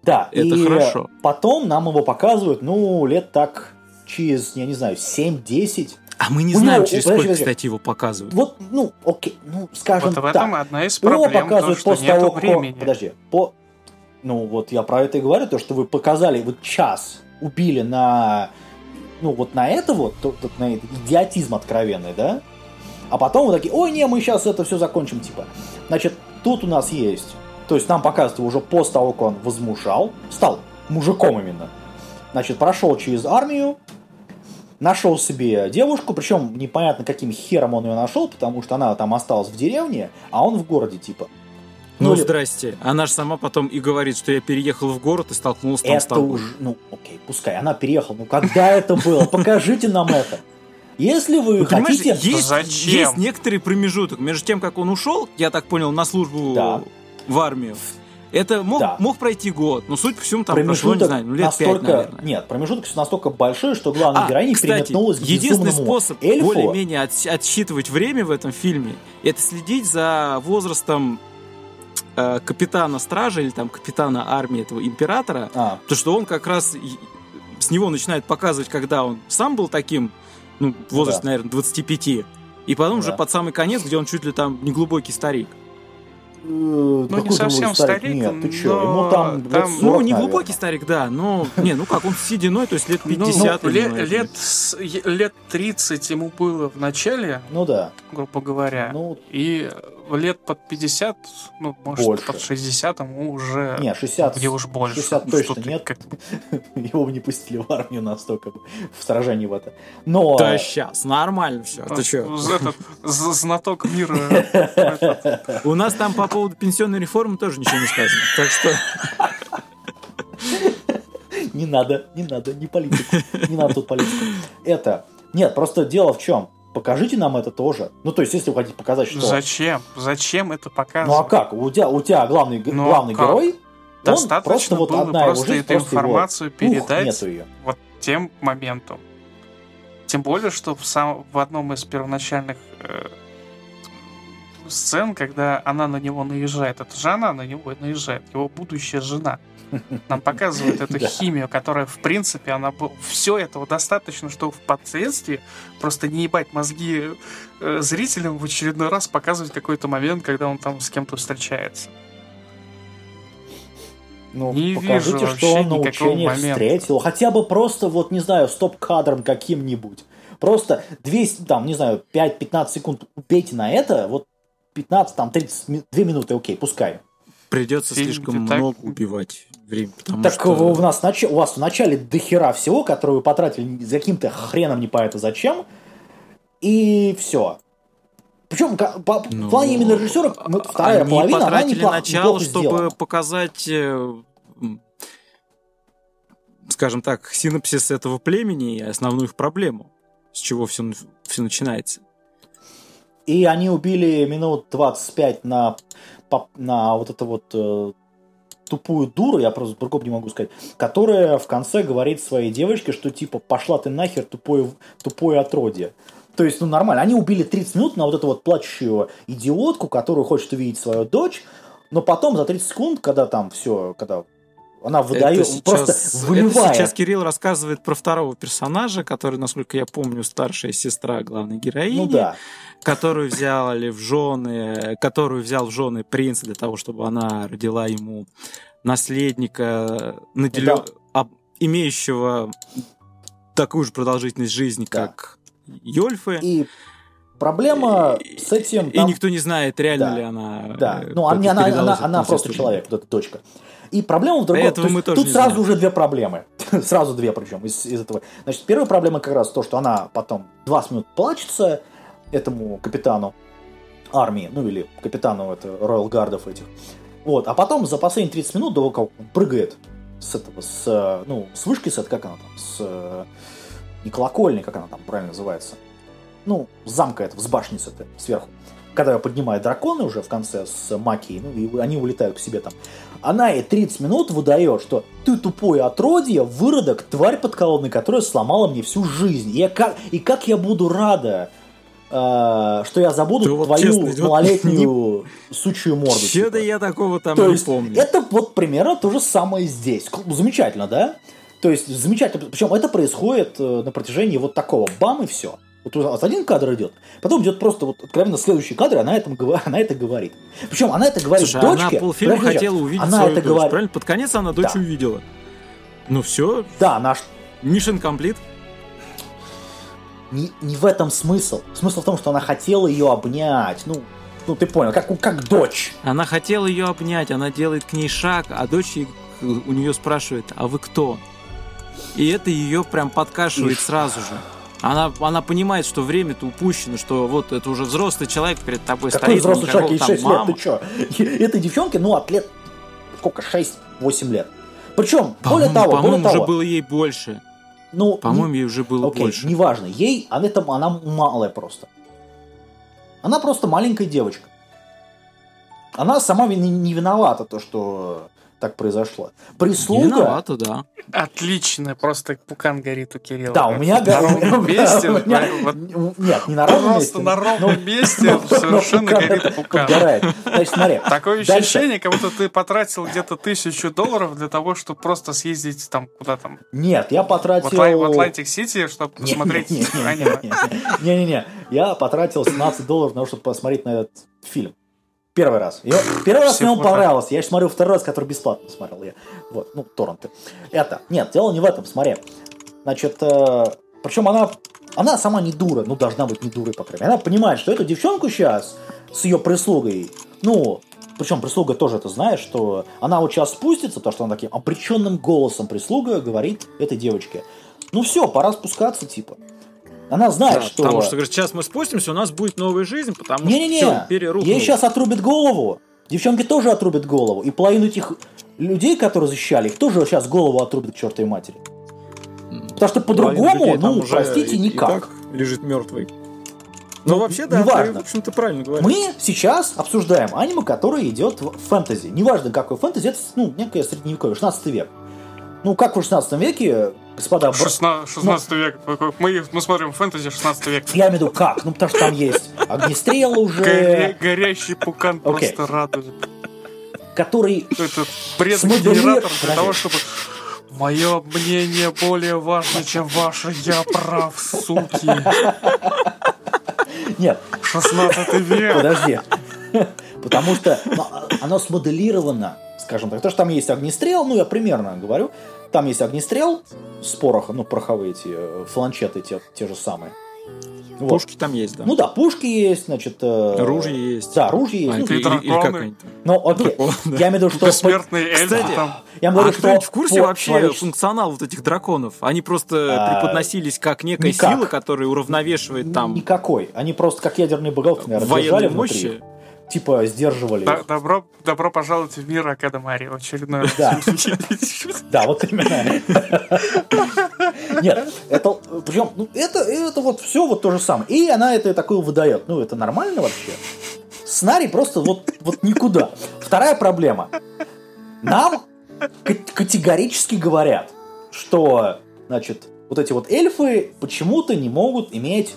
Да, Это и хорошо. потом нам его показывают, ну, лет так через, я не знаю, 7-10. А мы не У знаем, него- через подожди, сколько, подожди. кстати, его показывают. Вот, ну, окей, ну, скажем Вот в так. этом одна из Его проблем, то, показывают что после того, времени. Подожди, по... Ну, вот я про это и говорю, то, что вы показали, вот час убили на... Ну, вот на это вот, то- на этот идиотизм откровенный, да? А потом вы такие, ой, не, мы сейчас это все закончим, типа. Значит, тут у нас есть... То есть нам показывают уже после того, как он возмужал, стал мужиком именно. Значит, прошел через армию, нашел себе девушку, причем непонятно, каким хером он ее нашел, потому что она там осталась в деревне, а он в городе, типа. Ну, или- здрасте. Она же сама потом и говорит, что я переехал в город и столкнулся там с Это тобой. уже, ну, окей, пускай, она переехала. Ну, когда это было? Покажите нам это. Если вы понимаете, хотите... есть, Зачем? есть некоторый промежуток между тем, как он ушел, я так понял, на службу Да. в армию. Это мог, Да. мог пройти год, но суть по всему там прошло, не промежуток знаю, ну лет настолько... наверное. Нет, промежуток настолько большой, что главная А, героиня кстати, переметнулась к единственный способ эльфу. более-менее от- отсчитывать время в этом фильме, это следить за возрастом э, капитана стражи или там капитана армии этого императора, А, то что он как раз с него начинает показывать, когда он сам был таким, ну, в возрасте, Да. наверное, 25, и потом уже Да. под самый конец, где он чуть ли там неглубокий старик. ну, не совсем старик, Нет, ты чё, но ему там лет там- 40, ну, не наверное. глубокий старик, да, но, не, ну как, он сединой, то есть лет Ну, 50 ну, наверное. лет, с- е- лет 30 ему было в начале, Ну да. грубо говоря. Ну, И лет под 50, ну, может, Больше. под 60 ему уже... не, 60, Где уж больше. 60 Ну, точно что нет. как- Его бы не пустили в армию настолько в сражении в это. Но... Да сейчас, нормально все. Ты з- знаток мира. У нас там по поводу пенсионной реформы тоже ничего не сказано. Так что Не надо, не надо, не политику. Не надо тут политику. Это... Нет, просто дело в чем? Покажите нам это тоже. Ну, то есть, если вы хотите показать, что... Зачем? Зачем это Ну, а показывать? как? У тебя, у тебя главный, Ну, а главный как? герой, Достаточно просто вот одна его просто жизнь, эту просто его информацию ух, передать нету ее. вот тем моментом. Тем более, что в, сам, в одном из первоначальных э, сцен, когда она на него наезжает, это же она на него наезжает, его будущая жена. Нам показывают эту химию, которая, в принципе, она все этого достаточно, что впоследствии просто не ебать мозги э, зрителям в очередной раз показывать какой-то момент, когда он там с кем-то встречается. Ну, Не покажите, вижу что вообще он на момента. встретил. Хотя бы просто, вот, не знаю, стоп-кадром каким-нибудь. Просто 200, там, не знаю, 5-15 секунд убейте на это, вот 15, там, 30, ми- 2 минуты, окей, пускай. придется Фильм слишком так- много убивать Потому так что... у, нас, у вас в начале дохера всего, которое вы потратили за каким-то хреном не понятно зачем, и все. Причем по, Ну, в плане именно режиссера ну, вторая Они половина, она потратили неплохо, начало, неплохо чтобы сделана. показать, э, скажем так, синопсис этого племени и основную их проблему, с чего все, все начинается. И они убили минут 25 на, по- на вот это вот э, тупую дуру, я просто по-другому не могу сказать, которая в конце говорит своей девочке, что типа пошла ты нахер, тупое, тупое отродье. То есть, ну нормально, они убили 30 минут на вот эту вот плачущую идиотку, которую хочет увидеть свою дочь, но потом за 30 секунд, когда там все, когда она выдает, это, сейчас, просто это выливает. сейчас Кирилл рассказывает про второго персонажа, который, насколько я помню, старшая сестра главной героини, Ну да. которую взяли в жены, которую взял в жены принц для того, чтобы она родила ему наследника, наделё- Да. об- имеющего такую же продолжительность жизни, Да. как Йольфы. И проблема И- с этим... И там- никто не знает, реально Да. ли она. Да, э, ну как-то она, она, она, она просто человек, вот эта дочка. И проблема в другом. Этого мы тоже тут сразу знаем. уже две проблемы. сразу две причем из, из этого. Значит, первая проблема как раз то, что она потом 20 минут плачется этому капитану армии, ну или капитану это Royal Гардов этих. Вот, а потом за последние 30 минут до как он прыгает с этого, с, ну, с вышки, с, как она там, с, не колокольни, как она там правильно называется, ну, с замка это, с башни с этой, сверху. Когда ее поднимают драконы уже в конце с Макией, ну, и они улетают к себе там. Она ей 30 минут выдает, что ты тупое отродье, выродок, тварь подколодная, которая сломала мне всю жизнь. И, я как, и как я буду рада, э, что я забуду Да вот твою честно, малолетнюю сучью морду. Чё-то типа. я такого там То не есть помню. это вот примерно то же самое здесь. Замечательно, да? То есть замечательно. Причем это происходит э, на протяжении вот такого бам и все. Вот у нас один кадр идет, потом идет просто вот откровенно следующий кадр, она, этом, она это говорит. Причем она это говорит Слушай, дочке. она полфильма хотела увидеть она свою это дочь, говорит. правильно? Под конец она дочь Да. увидела. Ну все, Да, наш mission complete. не, не в этом смысл. Смысл в том, что она хотела ее обнять. Ну, ну ты понял, как, как дочь. Она хотела ее обнять, она делает к ней шаг, а дочь ей- у нее спрашивает, а вы кто? И это ее прям подкашивает И- сразу же. Она, она понимает, что время-то упущено, что вот это уже взрослый человек перед тобой Какой стоит, взрослый человек, ей никакого 6 там лет, мама. ты чё? Этой девчонке, ну, от лет, сколько, 6-8 лет. Причем, более По-моему, того, более по-моему, уже того, было ей больше. ну, По-моему, ей уже было Окей, больше. неважно. Ей, она, это, она малая просто. Она просто маленькая девочка. Она сама вин- не виновата, то, что так произошло. Не Прислуга... Виновата, да. Отлично, просто пукан горит у Кирилла. Да, у меня... На ровном месте. Нет, не на ровном месте. Просто на но- ровном месте но- но совершенно горит пукан. Значит, смотри. Такое ощущение, как будто ты потратил где-то тысячу долларов для того, чтобы просто съездить там куда там Нет, я потратил... В Атлантик-Сити, чтобы посмотреть аниме. Не-не-не. Я потратил 17 долларов на то, чтобы посмотреть на этот фильм. Первый раз. Я- первый раз мне он понравился. Я еще смотрю второй раз, который бесплатно смотрел. Я. Вот, ну, торренты. Это. Нет, дело не в этом, смотри. Значит, причем она, она сама не дура, ну, должна быть не дурой, по крайней мере. Она понимает, что эту девчонку сейчас с ее прислугой, ну, причем прислуга тоже это знает, что она вот сейчас спустится, потому что она таким обреченным голосом прислуга говорит этой девочке. Ну все, пора спускаться, типа. Она знает, Да, что... Потому что, говорит, сейчас мы спустимся, у нас будет новая жизнь, потому что Не-не-не, все, империя рухнула. ей сейчас отрубят голову. Девчонки тоже отрубят голову. И половину этих людей, которые защищали, их тоже сейчас голову отрубят к чертовой матери. Потому что по-другому, ну, простите, никак. лежит мертвый. Ну, Ну, вообще, да, неважно. ты, в общем-то, правильно говоришь. Мы сейчас обсуждаем аниме, которое идет в фэнтези. Неважно, какой фэнтези, это ну, некое средневековье, 16 век. Ну, как в 16 веке, господа... бр- 16 16 век. Мы, мы смотрим фэнтези 16 век. Я имею в виду, как? Ну, потому что там есть огнестрел уже, Горя- горящий пукан Окей. просто радует. который... Это Смоделир- генератор для того, чтобы... Мое мнение более важно, чем ваше. Я прав, суки. Нет, 16 век. Подожди. Потому что ну, оно смоделировано, скажем так. То, что там есть огнестрел, ну, я примерно говорю, там есть огнестрел с порохом, ну, пороховые эти, э, фланчеты те, те же самые. Вот. Пушки там есть, да. Ну да, пушки есть, значит... э, Ружья есть. Да, ружья есть. А, Ну, или- или- или драконы. как они там? Ну, окей. Дракон, да. Я имею в виду, что... Бессмертные эльфы Кстати, там. Я А говорю, что... кто-нибудь в курсе по вообще человечеству- функционал вот этих драконов? Они просто А, преподносились как некая никак. сила, которая уравновешивает там Никакой. Они просто как ядерные боголовки, наверное, военные держали внутри. Типа сдерживали их. Добро, добро пожаловать в мир Академарии. Очередной. Да. Да, вот именно. Нет, это, причем, ну, это, это вот все вот то же самое. И она это такое выдает. Ну, это нормально вообще? Сценарий просто вот, вот никуда. Вторая проблема. Нам категорически говорят, что, значит, вот эти вот эльфы почему-то не могут иметь...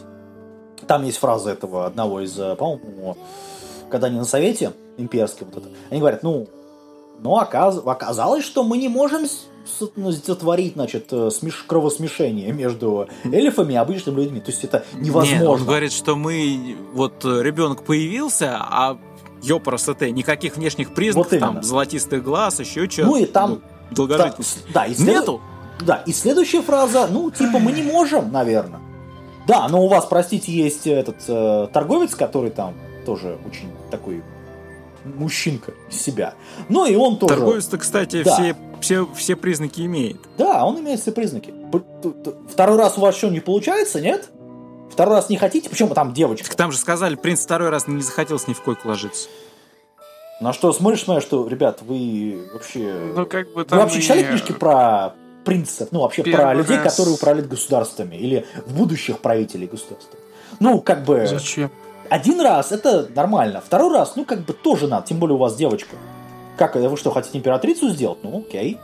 Там есть фраза этого одного из, э, по-моему, когда они на совете имперском, вот это, они говорят, ну, но оказ- оказалось, что мы не можем ну, сотворить, значит, э, смеш- кровосмешение между эльфами и обычными людьми. То есть это Не, невозможно. он говорит, что мы, вот э, ребенок появился, а ёпрст, никаких внешних признаков, Вот там, золотистых глаз, еще что Ну и там- Да, долгожительность. с- да, и след- Нету? Да, и следующая фраза, ну, типа, мы не можем, наверное. Да, но у вас, простите, есть этот э, торговец, который там тоже очень такой мужчинка себя. Ну и он тоже... Торговец-то, кстати, Да. все, все, все признаки имеет. Да, он имеет все признаки. Второй раз у вас что, не получается, нет? Второй раз не хотите? Почему там девочка? Так там же сказали, принц второй раз не захотел с ней в койку ложиться. На что смотришь, смотришь, что, ребят, вы вообще... Ну, как бы вы там вообще и- читали книжки про принцев? Ну, вообще про Первый людей, раз. которые управляют государствами или в будущих правителей государства. Ну, как бы... Зачем? Один раз это нормально, второй раз, ну, как бы тоже надо, тем более у вас девочка. Как, вы что, хотите императрицу сделать? Ну, окей.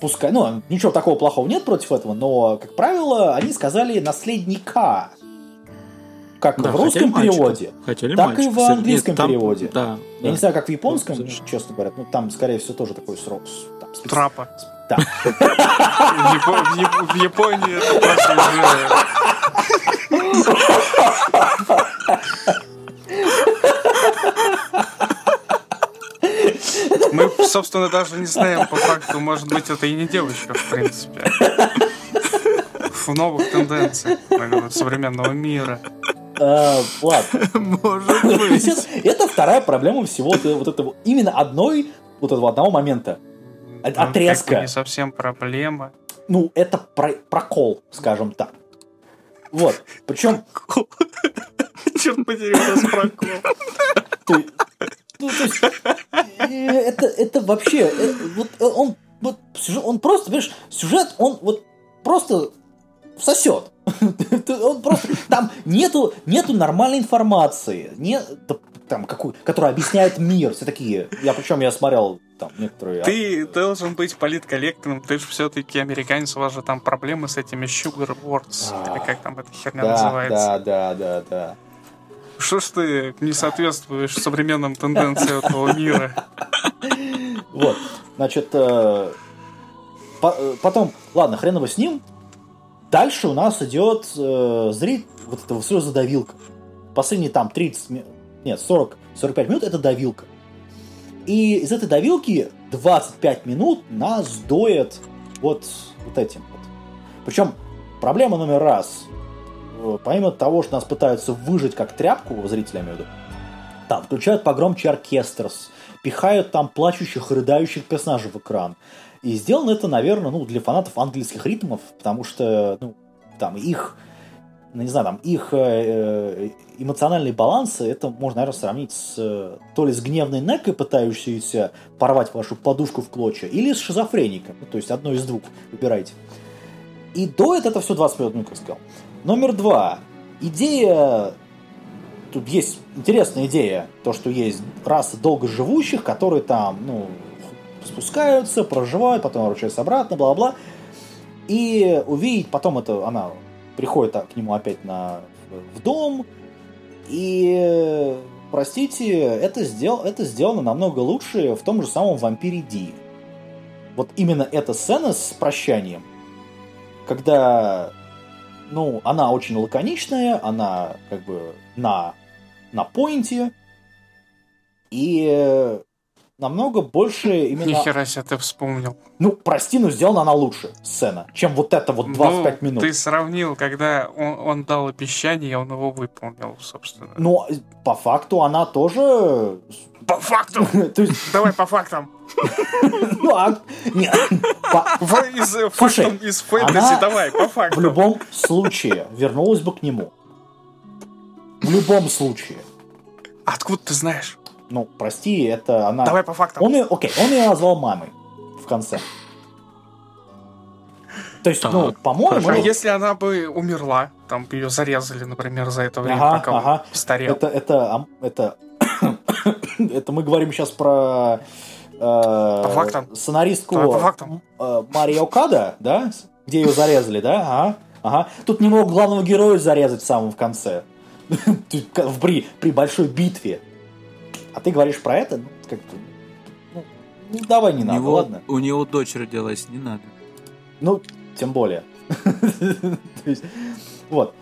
Пускай, ну, ничего такого плохого нет против этого, но, как правило, они сказали наследника. Как Да, в русском хотели переводе. Хотели Так мальчика. и в английском Нет, там- переводе. Да. Я да. не знаю, как в японском, Совершенно. честно говоря, ну, там, скорее всего, тоже такой срок. там, специ- Трапа. Да. В Японии это просто Мы, собственно, даже не знаем по факту, может быть, это и не девочка, в принципе. В новых тенденциях современного мира. А, Ладно. Может быть. Это это вторая проблема всего вот вот этого, именно одной, вот этого одного момента. Ну, Отрезка. Не совсем проблема. ну, это про- прокол, скажем так. Вот. Причем, Черт подери, у нас прокол. Ну, то есть, э, это, это вообще, э, вот э, он, вот, сюжет, он просто, понимаешь, сюжет, он вот просто сосет. Он просто, там нету, нету нормальной информации, не, да, там, какую, которая объясняет мир. Все такие, я причем я смотрел там некоторые... Ты должен быть политколлектным, ты же все-таки американец, у вас же там проблемы с этими sugar words, А, или как там эта херня называется. да, да, да, да. Что ж ты не соответствуешь современным тенденциям этого мира? Вот, значит, э, э, потом, ладно, хрен его с ним. Дальше у нас идет э, зрит, вот это все задавилка. Последние там 30 минут, нет, 40, 45 минут это давилка. И из этой давилки 25 минут нас доят вот, вот этим вот. Причем проблема номер раз. Э, Помимо того, что нас пытаются выжить как тряпку, зрителя имею в виду, там включают погромче оркестр, пихают там плачущих, рыдающих персонажей в экран. И сделано это, наверное, ну, для фанатов английских ритмов, потому что, ну, там их, ну, не знаю, там их э, э, эмоциональные балансы, это можно, наверное, сравнить с то ли с гневной некой, пытающейся порвать вашу подушку в клочья, или с шизофреником, ну, то есть одно из двух, выбирайте. И доет это все 20 минут, ну, как сказал. Номер два. Идея тут есть интересная идея, то, что есть расы долгоживущих, которые там, ну, спускаются, проживают, потом возвращаются обратно, бла-бла. И увидеть, потом это она приходит к нему опять на, в дом, и, простите, это, сдел, это сделано намного лучше в том же самом «Вампире Ди». Вот именно эта сцена с прощанием, когда, ну, она очень лаконичная, она как бы на, на поинте, и намного больше именно... Нихера себе ты вспомнил. Ну, прости, но сделана она лучше, сцена, чем вот это вот 25 ну, минут. Ты сравнил, когда он, он дал обещание, он его выполнил, собственно. Но по факту она тоже... По факту! То есть, Давай по фактам. ну, а- не, по- В- Из, э, фактом из фэнтези, она давай, по в фактам. любом случае вернулась бы к нему. В любом случае. Откуда ты знаешь? Ну, прости, это она... Давай по фактам. Он ее, окей, он ее назвал мамой в конце. То есть, ну, Так, по-моему, А если она бы умерла, там бы ее зарезали, например, за это время, Ага, пока он ага. старел. это, это, это, это мы говорим сейчас про э, фактам. сценаристку по фактам. э, Мария Окада, да, где ее зарезали, да, ага, ага. Тут не мог главного героя зарезать в самом в конце, в- при, при большой битве. А ты говоришь про это, ну, как-то, ну, ну, давай не у, надо, него, ладно. у него дочь родилась, не надо. Ну, тем более. То есть, Вот.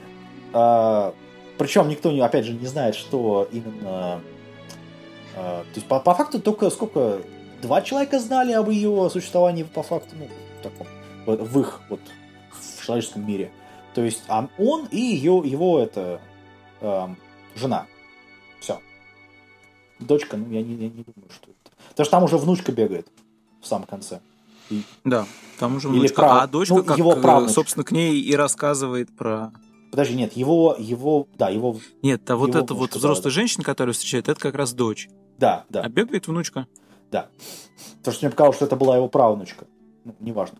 Причем никто, опять же, не знает, что именно... а, То есть, по, по факту, только сколько... Два человека знали об ее существовании по факту, ну, в таком, в их, вот, в человеческом мире. То есть, а он и ее, его, это, эм, жена. Все. Дочка, ну, я не, я не думаю, что это. Потому что там уже внучка бегает в самом конце. Да, там уже Или внучка. прав- А дочка, ну, как, его э, правнучка. собственно, к ней и рассказывает про... Подожди, нет, его, его, да, его, Нет, а вот Его эта вот взрослая да, женщина, которую встречает, это как раз дочь. Да, да. А бегает внучка. Потому что мне показалось, что это была его правнучка. Ну, неважно.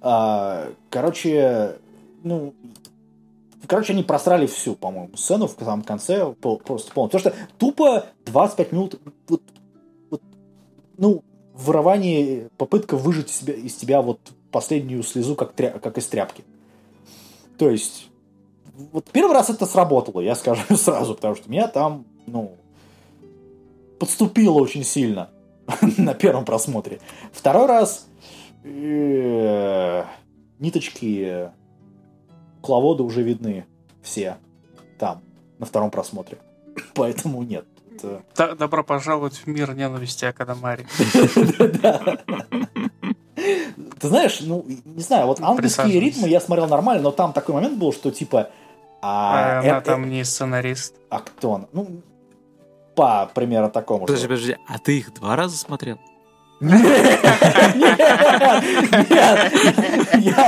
А, короче, ну... Короче, они просрали всю, по-моему, сцену в самом конце просто полностью. Потому что тупо 25 минут... Вот, вот, ну, вырывание, попытка выжать из себя, из тебя вот последнюю слезу, как, тря- как из тряпки. То есть, вот первый раз это сработало, я скажу сразу, потому что меня там, ну, подступило очень сильно на первом просмотре. Второй раз э, ниточки кукловода уже видны все там, на втором просмотре. Поэтому нет. Это- Добро пожаловать в мир ненависти Акадамари. Да. Ты знаешь, ну, не знаю, вот ангельские Присаживайся. ритмы я смотрел нормально, но там такой момент был, что типа... А А, она э- там не сценарист. а кто он? Ну, по примеру такому. Подожди, что- подожди, а ты их два раза смотрел? Нет,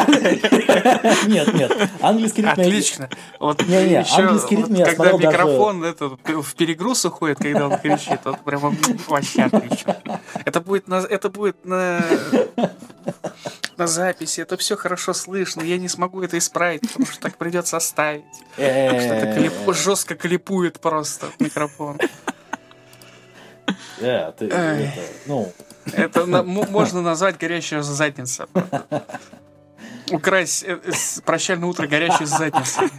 нет, нет, нет. Английский ритм... Отлично. Вот Не-не, еще, английский ритм вот я когда даже- микрофон это, в перегруз уходит, когда он кричит, вот прямо вообще отлично. Это будет на, это будет на, на записи, это все хорошо слышно, я не смогу это исправить, потому что так придется оставить. Что это клип- жестко клипует просто микрофон. Э, ты, Ай. это, ну, Это можно назвать горящая задница. Украсть э, э, прощальное утро горящей задницы.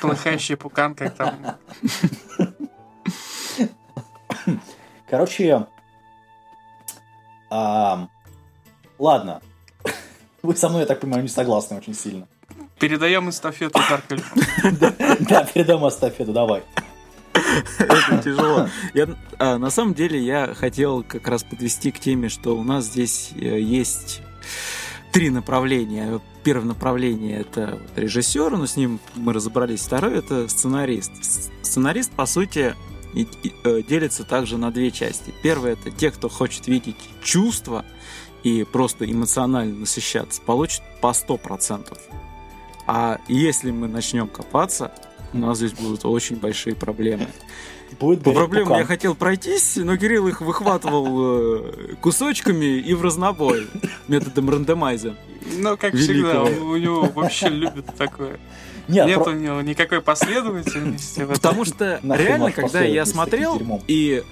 Плыхающий пукан, как там. короче, ладно. Вы со мной, я так понимаю, не согласны очень сильно. Передаем эстафету Даркельфу. Да, передам эстафету, давай. Это тяжело. Я, а, на самом деле я хотел как раз подвести к теме, что у нас здесь э, есть три направления. Первое направление это режиссер, но с ним мы разобрались. Второе это сценарист. Сценарист, по сути, и- и, э, делится также на две части. Первое это те, кто хочет видеть чувства и просто эмоционально насыщаться, получат по 100%. А если мы начнем копаться, у нас здесь будут очень большие проблемы. Будет По проблемам я хотел пройтись, но Кирилл их выхватывал э, кусочками и в разнобой методом рандомайза. Ну, как Великого. всегда, у него вообще любит такое. Нет, Нет про- у него никакой последовательности. Потому что реально, когда я смотрел, и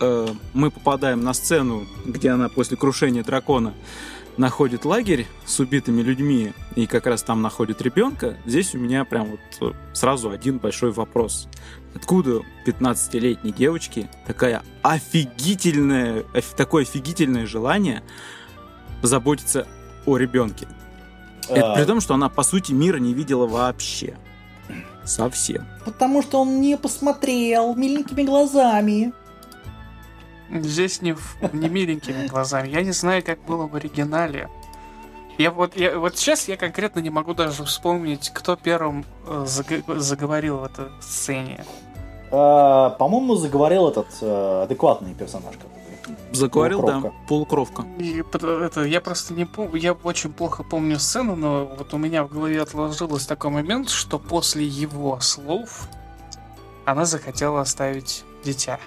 э, мы попадаем на сцену, где она после крушения дракона находит лагерь с убитыми людьми, и как раз там находит ребенка, здесь у меня прям вот э, сразу один большой вопрос. Откуда 15-летней девочке такая офигительная, оф- такое офигительное желание заботиться о ребенке? Это А, при том, что она, по сути, мира не видела вообще. Совсем. Потому что он не посмотрел миленькими глазами. Здесь не, в- не миленькими глазами. Я не знаю, как было в оригинале. Я вот, я, вот сейчас я конкретно не могу даже вспомнить, кто первым э, заг- заговорил в этой сцене. А, По-моему, заговорил этот э, адекватный персонаж. который. Заговорил, да, Полукровка. полукровка. И это, я просто не помню, я очень плохо помню сцену, но вот у меня в голове отложилось такой момент, что после его слов она захотела оставить дитя.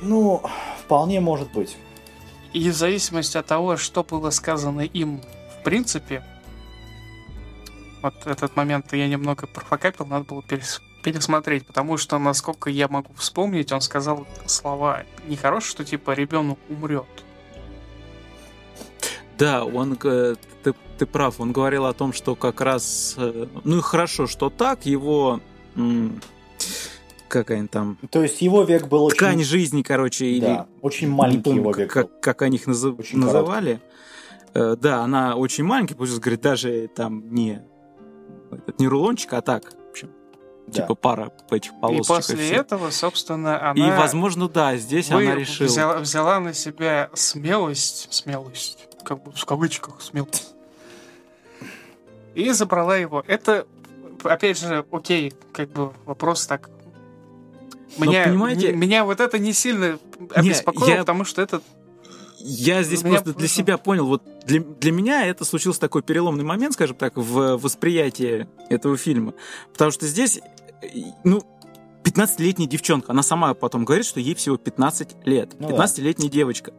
Ну, вполне может быть. И в зависимости от того, что было сказано им в принципе, вот этот момент я немного профокапил, надо было перес- пересмотреть, потому что, насколько я могу вспомнить, он сказал слова нехорошие, что типа ребенок умрет. Да, он, ты, ты прав, он говорил о том, что как раз, э, ну и хорошо, что так, его, как они там, То есть его век был очень... ткань жизни, короче, или Да, очень не маленький помню, его как, век был. как, как они их назы- Очень называли. Э, да, она очень маленькая, пусть говорит, даже там не, этот, не рулончик, а так, в общем, Да. типа пара этих И полосочек. после всё. этого, собственно, И, она возможно, да, здесь вы- она решила. взяла, взяла на себя смелость, смелость, как бы в кавычках смелость, и забрала его. Это, опять же, окей, как бы вопрос так. Меня, понимаете- меня вот это не сильно обеспокоило, я- потому что это Я здесь Меня просто для себя понял, вот для, для меня это случился такой переломный момент, скажем так, в восприятии этого фильма. Потому что здесь, э, ну, 15-летняя девчонка, она сама потом говорит, что ей всего 15 лет. Ну да. 15-летняя девочка.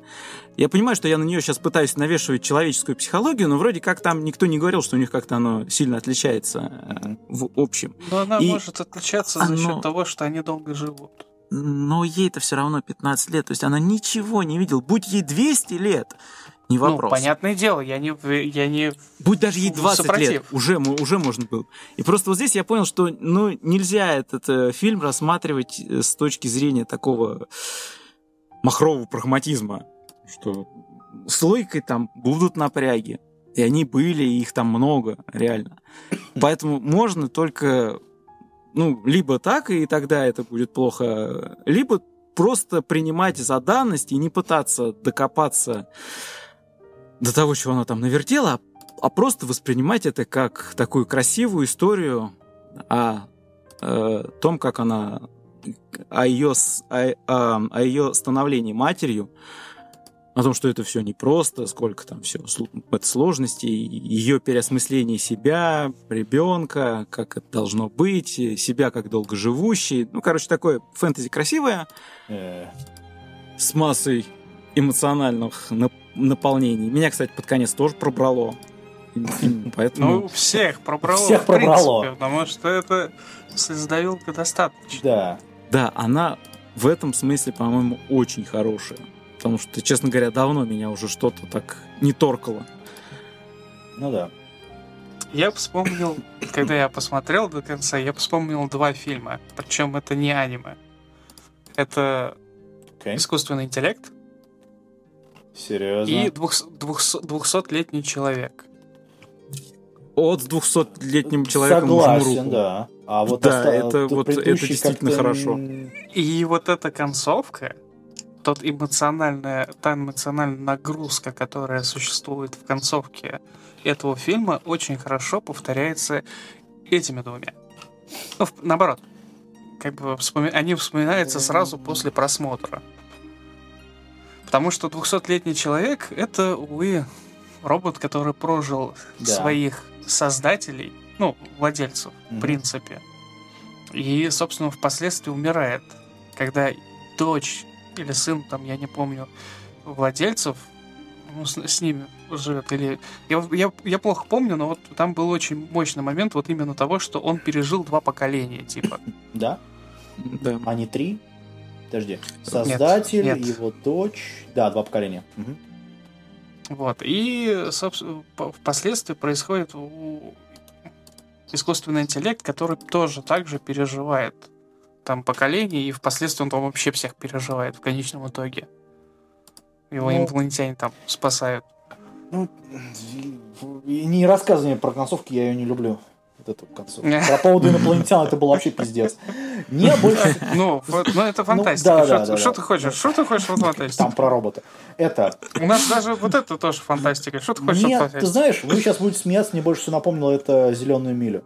Я понимаю, что я на нее сейчас пытаюсь навешивать человеческую психологию, но вроде как там никто не говорил, что у них как-то оно сильно отличается э, в общем. но она И может отличаться за оно- счет того, что они долго живут. Но ей-то все равно 15 лет, то есть она ничего не видела. Будь ей 200 лет, не вопрос. Ну, понятное дело, я не, я не Будь даже ей в 20 супротив. лет, уже, уже можно было. И просто вот здесь я понял, что ну, нельзя этот э, фильм рассматривать э, с точки зрения такого махрового прагматизма, что с логикой там будут напряги. И они были, и их там много, реально. Поэтому можно только, ну, либо так, и тогда это будет плохо, либо просто принимать за данность и не пытаться докопаться до того, чего она там навертела, а, а просто воспринимать это как такую красивую историю о, э, том, как она о ее, о, о- о ее становлении матерью, о том, что это все непросто, сколько там все это сложностей, ее переосмысление себя, ребенка, как это должно быть, себя как долгоживущий. Ну, короче, такое фэнтези красивое, Э, с массой эмоциональных наполнений. Меня, кстати, под конец тоже пробрало. Поэтому Ну, всех пробрало. Всех в принципе, пробрало. потому что это слезодавилка достаточно. Да. да, она в этом смысле, по-моему, очень хорошая. Потому что, честно говоря, давно меня уже что-то так не торкало. Ну да. Я вспомнил, когда я посмотрел до конца, я вспомнил два фильма. Причем это не аниме. Это Окей. искусственный интеллект Серьезно. и двухсотлетний человек. От 200-летним человеком Согласен, руку. да. А вот Да, оста- это вот- это действительно хорошо. И вот эта концовка, тот эмоциональная, та эмоциональная нагрузка, которая существует в концовке этого фильма, очень хорошо повторяется этими двумя. Ну, наоборот. Как бы вспоми- они вспоминаются сразу после просмотра. Потому что 200-летний человек — это, увы, робот, который прожил Да. своих создателей, ну, владельцев, в Мгм. принципе. И, собственно, впоследствии умирает. Когда дочь или сын, там, я не помню, владельцев ну, с, с ними живет. Или... Я, я, я плохо помню, но вот там был очень мощный момент вот именно того, что он пережил два поколения, типа. Да? Да. А не три? Подожди. Создатель, нет. его дочь. Да, два поколения. Мгм. Вот. И, собственно, по- впоследствии происходит искусственный интеллект, который тоже так же переживает там поколение, и впоследствии он там вообще всех переживает в конечном итоге. Его Ну. инопланетяне там спасают. Ну, не рассказывай мне про концовки, я ее не люблю. Вот эту концовку. Про поводу инопланетян это был вообще пиздец. Не больше... Ну, ну это фантастика. да, Что да, ты- да, Что да. ты хочешь? Что ты хочешь от фантастики? Там про робота. Это... У нас даже вот это тоже фантастика. Что ты хочешь от Мне, ты фантастики? знаешь, вы сейчас будете смеяться, мне больше всего напомнило это «Зеленую милю».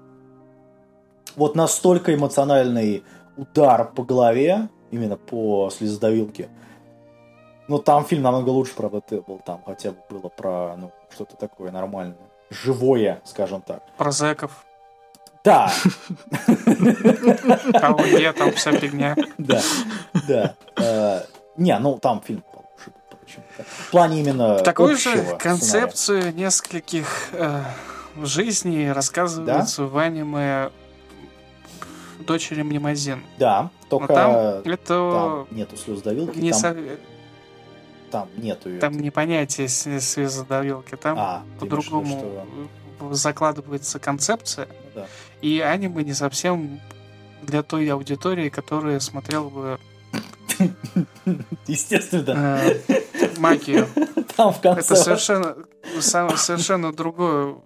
Вот настолько эмоциональный удар по голове, именно по слезодавилке. Ну, там фильм намного лучше, правда, ты был. Там хотя бы было про, ну, что-то такое нормальное. Живое, скажем так. Про зэков. Да, А я там вся фигня. да, да. Э, Не, ну, там фильм получше почему-то. В плане именно Такую же концепцию нескольких э, жизней рассказывается в аниме «Дочери Мнемозин». Да, Но только там там, это нету слезодавилки, не там, со- там нету ее. там не понятие с- слезодавилки, там А, по-другому закладывается концепция, что- да. И аниме не совсем для той аудитории, которая смотрела бы Естественно, э, магию. там в конце... Это совершенно, совершенно другое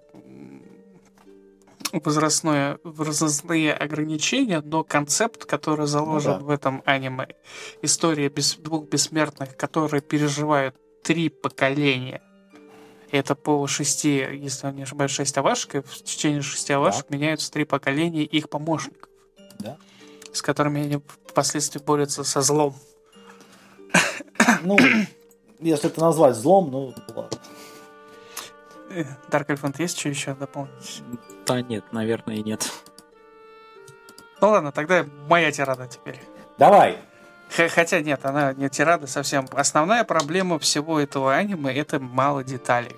возрастное, возрастные ограничения, но концепт, который заложен Ну да. в этом аниме, история бес- двух бессмертных, которые переживают три поколения. Это по шести, если я не ошибаюсь, шесть овашек, и в течение шести овашек меняются три поколения их помощников, Да. с которыми они впоследствии борются со злом. Ну, если это назвать злом, ну, ладно. Э, Dark Elephant есть что еще дополнить? Да нет, наверное, и нет. Ну ладно, тогда моя тирада теперь. Давай. Хотя нет, она не тирада совсем. Основная проблема всего этого аниме это мало деталей.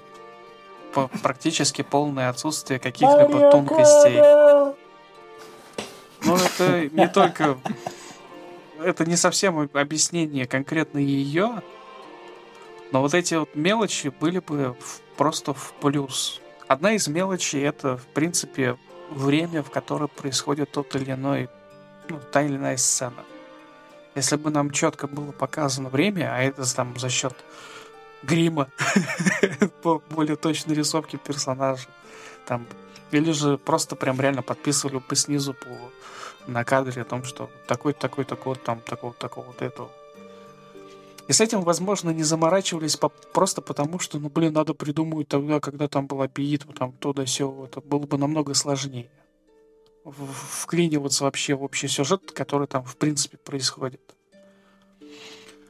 По- практически полное отсутствие каких-либо тонкостей. Ну, это не только... Это не совсем объяснение конкретно ее, но вот эти вот мелочи были бы в- просто в плюс. Одна из мелочей это, в принципе, время, в которое происходит тот или иной, ну, та или иная сцена. Если бы нам четко было показано время, а это там за счет грима, более точной рисовки персонажа, там, или же просто прям реально подписывали бы снизу по на кадре о том, что такой-то, такой-то код, там, такого-то, такого-то этого. И с этим, возможно, не заморачивались по- просто потому, что, ну, блин, надо придумывать тогда, когда там была битва, там, то да сё, это было бы намного сложнее. Вклиниваться вообще в общий сюжет, который там, в принципе, происходит.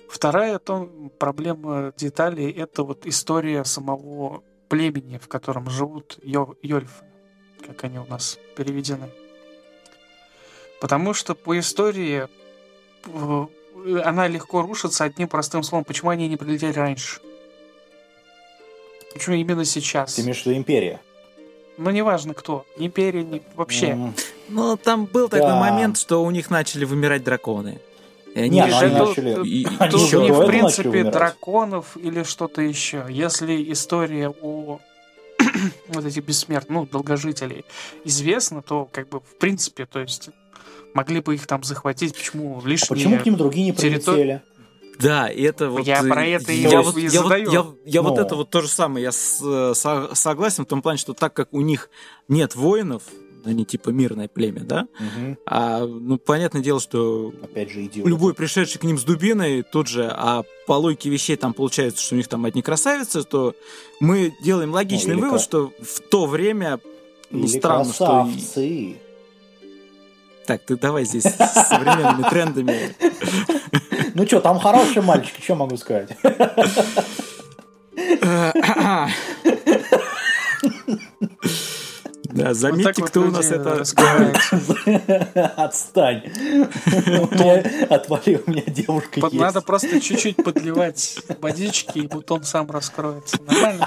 Вторая то, проблема деталей — это вот история самого племени, в котором живут йо- йольфы, как они у нас переведены. Потому что по истории э, она легко рушится одним простым словом. Почему они не прилетели раньше? Почему именно сейчас? Ты имеешь в виду империя? Ну, неважно кто. Ни Империя, ни... вообще. Ну, там был такой Да. момент, что у них начали вымирать драконы. И они Не, ну решили- они начали- и- и- они Тут еще не до в принципе драконов или что-то еще. Если история о вот этих бессмертных, ну, долгожителей известна, то как бы в принципе, то есть могли бы их там захватить, почему А лишние... почему к ним другие не территор- прилетели? Да, и это вот... Я про это и- я и вот, я вот, задаю. я, я вот Ну. это вот то же самое. Я с- э, со- согласен в том плане, что так как у них нет воинов, они типа мирное племя, да? Мгм. А, ну, понятное дело, что Опять же, идиот. любой пришедший к ним с дубиной тут же, а по логике вещей там получается, что у них там одни красавицы, то мы делаем логичный Ну, вывод, что в то время ну, Или странно, что... и- красавцы. Так, ты давай здесь с современными трендами. Ну что, там хорошие мальчики, что могу сказать? Да, заметьте, вот кто у нас это... раскрываются. Отстань. Отвали, у меня девушка есть. Надо просто чуть-чуть подливать водички, и бутон сам раскроется. Нормально?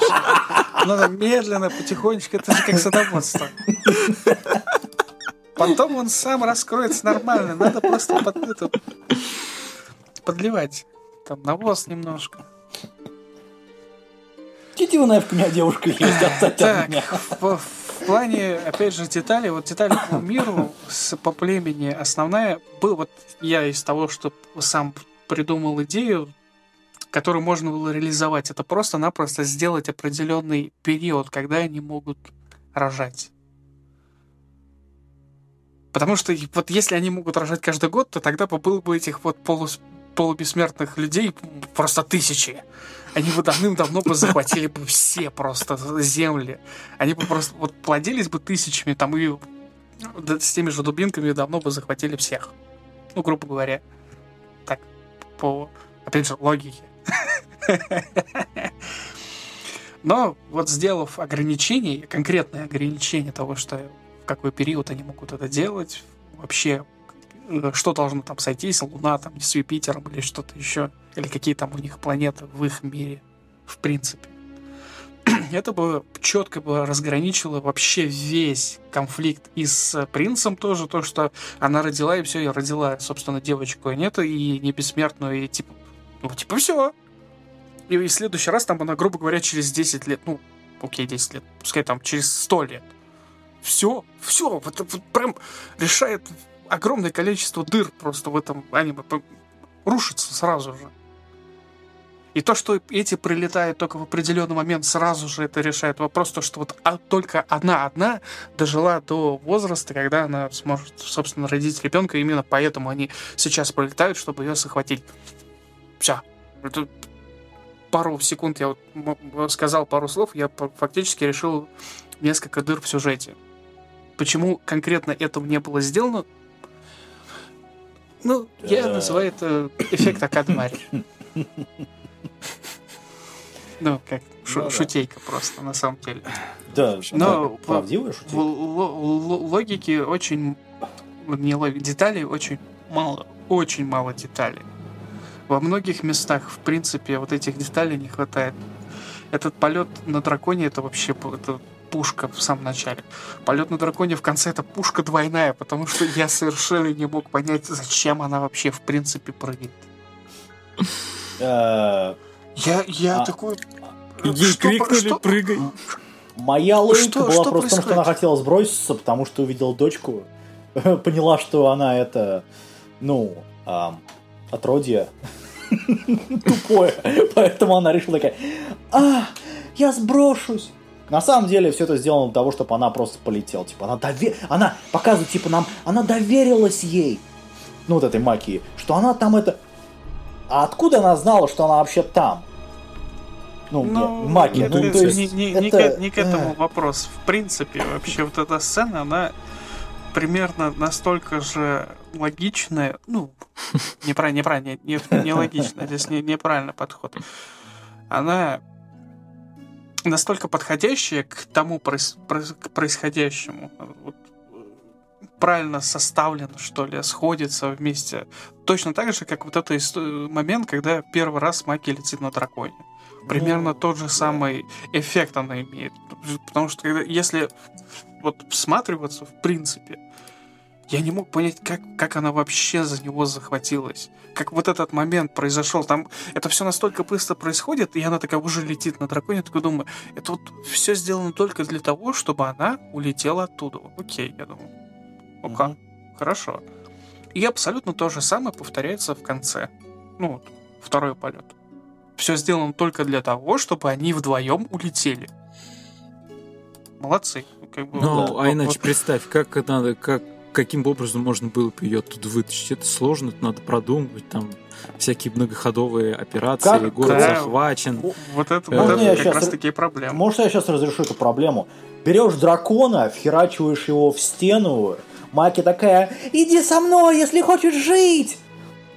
Надо медленно, потихонечку. Это же как садоводство. Потом он сам раскроется нормально. Надо просто под, это, подливать. Там навоз немножко. Иди вы нафиг, у меня девушка есть, отстань от меня. в, в плане, опять же, деталей, вот детали по миру, с, по племени, основная, был вот я из того, что сам придумал идею, которую можно было реализовать, это просто-напросто сделать определенный период, когда они могут рожать. Потому что вот если они могут рожать каждый год, то тогда бы было бы этих вот полу, полубессмертных людей просто тысячи. Они бы давным-давно бы захватили бы все просто земли. Они бы просто вот плодились бы тысячами там и с теми же дубинками давно бы захватили всех. Ну, грубо говоря. Так, по, опять же, логике. Но вот сделав ограничения, конкретное ограничение того, что в какой период они могут это делать, вообще что должно там сойтись, Луна там с Юпитером или что-то еще, или какие там у них планеты в их мире, в принципе. Это бы четко бы разграничило вообще весь конфликт и с принцем тоже, то, что она родила, и все, и родила, собственно, девочку, и нет, и не бессмертную, и типа, ну, типа, все, и в следующий раз там она, грубо говоря, через 10 лет, ну, окей, 10 лет, пускай там через 100 лет. Все, все, вот, вот прям решает огромное количество дыр просто в этом аниме. Рушится сразу же. И то, что эти прилетают только в определенный момент, сразу же это решает вопрос, то, что вот а, только она одна дожила до возраста, когда она сможет, собственно, родить ребенка, именно поэтому они сейчас прилетают, чтобы ее захватить. Все. Это пару секунд я вот сказал пару слов, я фактически решил несколько дыр в сюжете. Почему конкретно этого не было сделано? Ну, я называю это эффект Академари. Ну, как шу- ну, шутейка да. просто, на самом деле. Да, Но правдивая шутейка. Логики очень... Не логики, деталей очень мало. Очень мало деталей. Во многих местах, в принципе, вот этих деталей не хватает. Этот полет на драконе это вообще это пушка в самом начале. Полет на драконе в конце это пушка двойная, потому что я совершенно не мог понять, зачем она вообще в принципе прыгает. Э, я, я а, такой... Ей крикнули, прыгай. Моя логика была просто в том, что она хотела сброситься, потому что увидела дочку, поняла, что она это, ну, отродье тупое. Поэтому она решила такая, а, я сброшусь. На самом деле все это сделано для того, чтобы она просто полетела. Типа, она, довер... она показывает, типа, нам, она доверилась ей. Ну, вот этой Макии. Что она там это... А откуда она знала, что она вообще там? Ну, ну Маки, ну, то есть... Не, не, это... не, к, не к этому вопрос. В принципе, вообще вот эта сцена, она примерно настолько же логичная, ну, неправильно, неправильно, не, не, не логично, здесь не, неправильный подход. Она настолько подходящая к тому проис, к происходящему. Вот, правильно составлен, что ли, сходится вместе. Точно так же, как вот этот момент, когда первый раз Маки летит на драконе. Примерно ну, тот же самый эффект она имеет. Потому что когда, если вот всматриваться в принципе, я не мог понять, как, как она вообще за него захватилась. Как вот этот момент произошел. Там это все настолько быстро происходит, и она такая уже летит на драконе. Я такой думаю, это вот все сделано только для того, чтобы она улетела оттуда. Окей, я думаю. Ока, угу. хорошо. И абсолютно то же самое повторяется в конце. Ну вот, второй полет. Все сделано только для того, чтобы они вдвоем улетели. Молодцы. Как бы, ну, вот, а вот, иначе вот. представь, как надо, как каким образом можно было бы ее оттуда вытащить. Это сложно, это надо продумывать, там всякие многоходовые операции, как? город да. захвачен. Вот это, вот это как сейчас, раз такие проблемы. Может, я сейчас разрешу эту проблему? Берешь дракона, вхерачиваешь его в стену, Маки такая, иди со мной, если хочешь жить!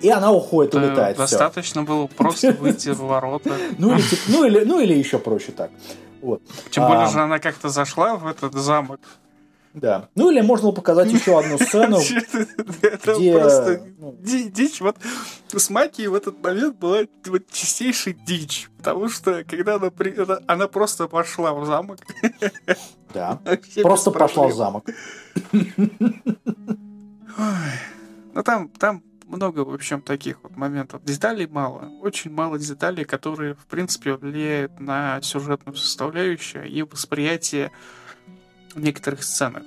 И она уходит, улетает. Достаточно все. было просто выйти в ворота. Ну или, ну, или, ну или еще проще так. Вот. Тем более же она как-то зашла в этот замок. Да. Ну или можно показать еще одну сцену, где... просто ну, дичь. Вот с Маки в этот момент была вот чистейшая дичь. Потому что когда она, при... она просто пошла в замок. Да. Просто пошла в замок. Ну там, там много, в общем, таких вот моментов. Деталей мало. Очень мало деталей, которые, в принципе, влияют на сюжетную составляющую и восприятие в некоторых сценах.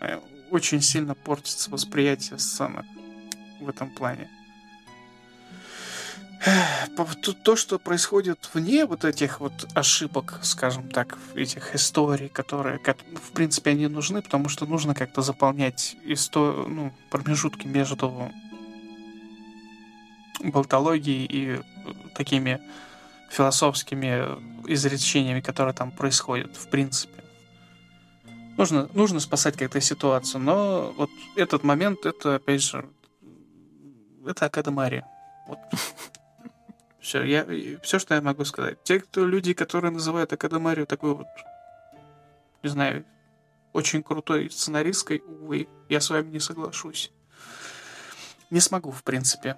Э, очень сильно портится восприятие сценок в этом плане. То, то, что происходит вне вот этих вот ошибок, скажем так, этих историй, которые, в принципе, они нужны, потому что нужно как-то заполнять исто... ну, промежутки между болтологией и такими философскими изречениями, которые там происходят, в принципе. Нужно, нужно спасать как-то ситуацию, но вот этот момент, это, опять же, это Академария. Вот. Все, я, все, что я могу сказать. Те, кто люди, которые называют Академарию такой вот, не знаю, очень крутой сценаристской, увы, я с вами не соглашусь. Не смогу, в принципе.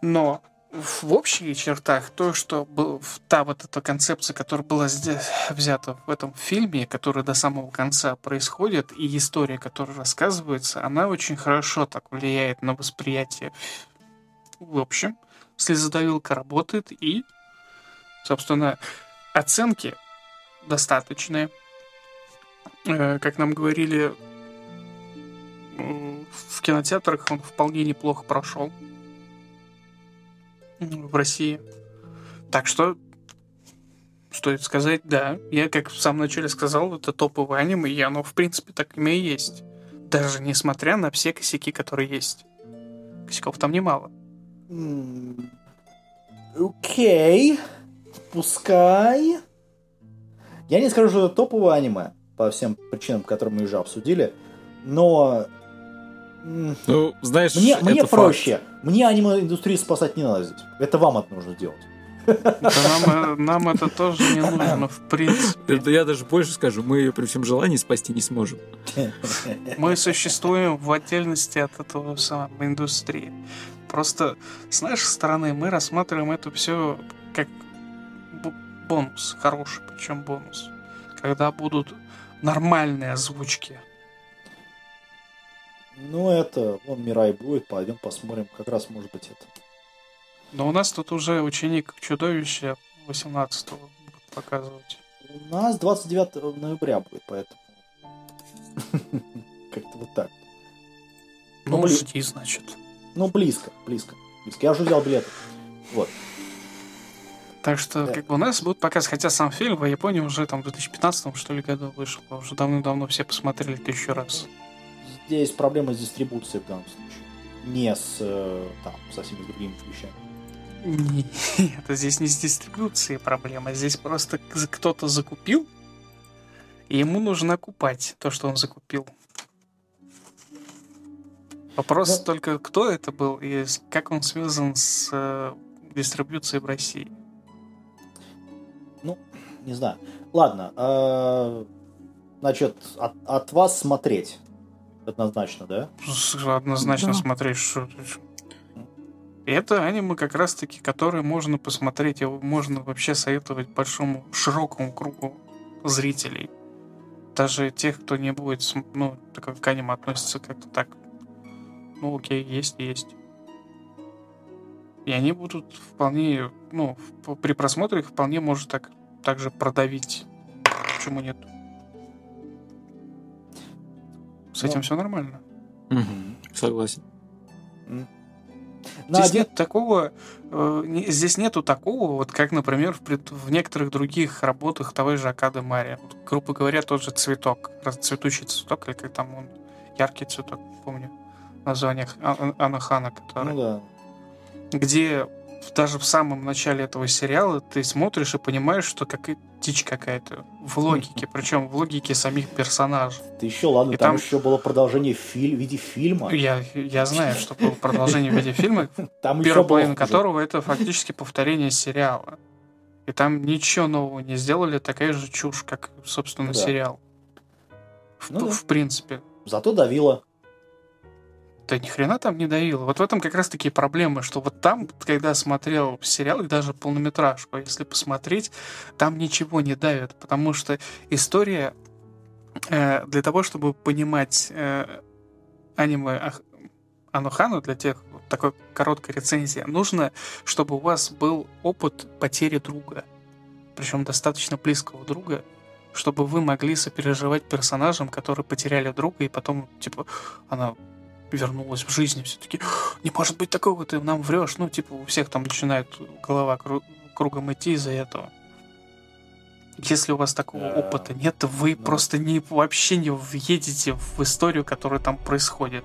Но в общих чертах то, что был, та вот эта концепция, которая была здесь взята в этом фильме, которая до самого конца происходит, и история, которая рассказывается, она очень хорошо так влияет на восприятие в общем слезодавилка работает, и, собственно, оценки достаточные. Э, как нам говорили, в кинотеатрах он вполне неплохо прошел в России. Так что стоит сказать, да, я, как в самом начале сказал, это топовое аниме, и оно, в принципе, так и есть. Даже несмотря на все косяки, которые есть. Косяков там немало. Окей. Пускай. Я не скажу, что это топовое аниме, по всем причинам, которые мы уже обсудили, но... Ну, знаешь, мне, мне проще. Факт. Мне аниме-индустрию спасать не надо здесь. Это вам это нужно делать. нам, э, нам это тоже не нужно, в принципе. Я даже больше скажу, мы ее при всем желании спасти не сможем. Мы существуем в отдельности от этого самой индустрии. Просто с нашей стороны мы рассматриваем это все как бонус, хороший причем бонус. Когда будут нормальные озвучки. Ну, это, вон Мирай будет, пойдем посмотрим, как раз может быть это. Но у нас тут уже ученик чудовища 18-го будет показывать. У нас 29 ноября будет, поэтому... Как-то вот так. Ну, жди, значит. Ну, близко, близко. близко. Я уже взял билеты. Вот. Так что, да. как бы у нас будут показывать, хотя сам фильм в Японии уже там в 2015 что ли году вышел, уже давно-давно все посмотрели тысячу раз. Здесь проблема с дистрибуцией в данном случае. Не с, э, там, со всеми другими вещами. Нет, здесь не с дистрибуцией проблема. Здесь просто кто-то закупил, и ему нужно окупать то, что он закупил. Вопрос да. только, кто это был и как он связан с э, дистрибьюцией в России. Ну, не знаю. Ладно, э, значит, от, от вас смотреть однозначно, да? Однозначно да. смотреть, что это аниме как раз-таки, которое можно посмотреть, его можно вообще советовать большому, широкому кругу зрителей. Даже тех, кто не будет, ну, так к аниме относится как-то так ну окей, есть, есть. И они будут вполне, ну, при просмотре их вполне может так также продавить. Почему нет? С этим ну, все нормально. Угу, согласен. Здесь один... нет такого, э, не, здесь нету такого, вот как, например, в, пред, в некоторых других работах того же Акады Мария. Вот, грубо говоря, тот же цветок, цветущий цветок, или как там он, яркий цветок, помню названиях Анахана, который... Ну да. Где даже в самом начале этого сериала ты смотришь и понимаешь, что как дичь какая-то в логике, причем в логике самих персонажей. Ты еще ладно, и там, там еще было продолжение в, филь... в виде фильма. Я, я знаю, что было продолжение в виде фильма, там первая половина которого это фактически повторение сериала. И там ничего нового не сделали, такая же чушь, как, собственно, да. сериал. В, ну, в да. принципе. Зато давило да ни хрена там не давило. Вот в этом как раз такие проблемы, что вот там, когда смотрел сериал и даже полнометражку, если посмотреть, там ничего не давит, потому что история э, для того, чтобы понимать э, аниме Анухану, для тех, вот такой короткой рецензии, нужно, чтобы у вас был опыт потери друга, причем достаточно близкого друга, чтобы вы могли сопереживать персонажам, которые потеряли друга, и потом, типа, она вернулась в жизнь. Все таки не может быть такого, ты нам врешь. Ну, типа, у всех там начинает голова кру- кругом идти из-за этого. Если у вас такого Да. опыта нет, вы Ну. просто не, вообще не въедете в историю, которая там происходит.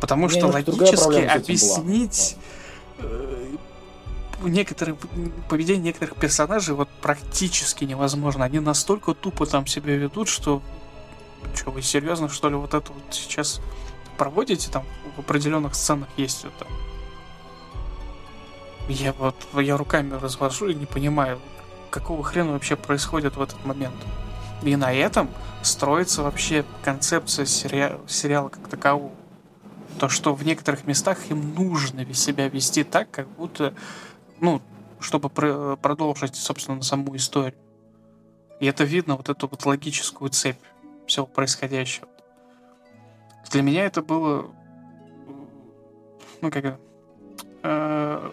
Потому что логически объяснить э, некоторые поведение некоторых персонажей вот практически невозможно. Они настолько тупо там себя ведут, что что вы серьезно что ли вот это вот сейчас проводите там в определенных сценах есть это. Я вот я руками развожу и не понимаю, какого хрена вообще происходит в этот момент. И на этом строится вообще концепция сериала, сериала как такового. То, что в некоторых местах им нужно себя вести так, как будто, ну, чтобы про- продолжить, собственно, саму историю. И это видно, вот эту вот логическую цепь всего происходящего. Для меня это было, ну, как э,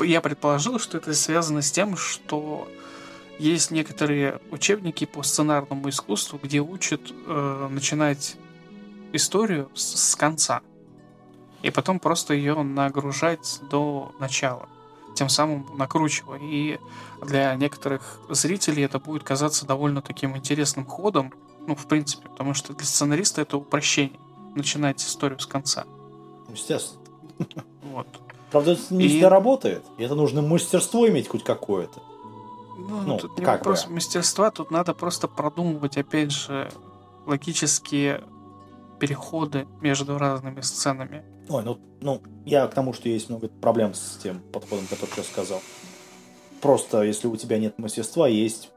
я предположил, что это связано с тем, что есть некоторые учебники по сценарному искусству, где учат э, начинать историю с, с конца. И потом просто ее нагружать до начала. Тем самым накручивая. И для некоторых зрителей это будет казаться довольно таким интересным ходом. Ну, в принципе, потому что для сценариста это упрощение. Начинать историю с конца. Естественно. Вот. Правда, это не И- всегда работает. И это нужно мастерство иметь хоть какое-то. Ну, Ну, тут не как вопрос бы. мастерства, тут надо просто продумывать, опять же, логические переходы между разными сценами. Ой, ну, ну, я к тому, что есть много проблем с тем подходом, который сейчас сказал. Просто, если у тебя нет мастерства, есть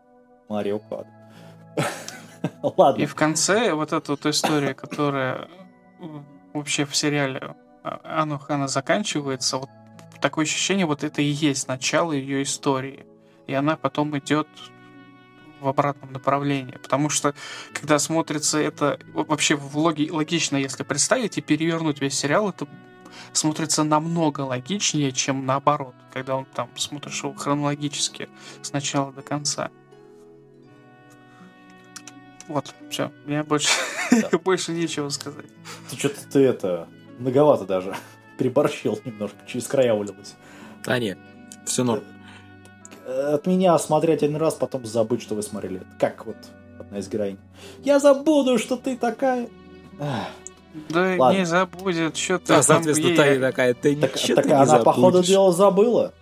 Марио Кад. Ладно. И в конце вот эта вот история, которая э, вообще в сериале а, Ану Хана заканчивается, вот такое ощущение, вот это и есть начало ее истории. И она потом идет в обратном направлении. Потому что, когда смотрится это во- вообще в логи, логично, если представить и перевернуть весь сериал, это смотрится намного логичнее, чем наоборот, когда он там смотришь его хронологически с начала до конца. Вот, все, мне больше, Да. больше нечего сказать. Ты что-то ты это многовато даже переборщил немножко, через края вылилось. А нет, все норм. Э, От меня смотреть один раз, потом забыть, что вы смотрели. Как вот одна из героинь. Я забуду, что ты такая. Да Ладно. не забудет, что ты Да, соответственно, ей- Таня такая, ты Так, ничего так не она, походу дела, забыла.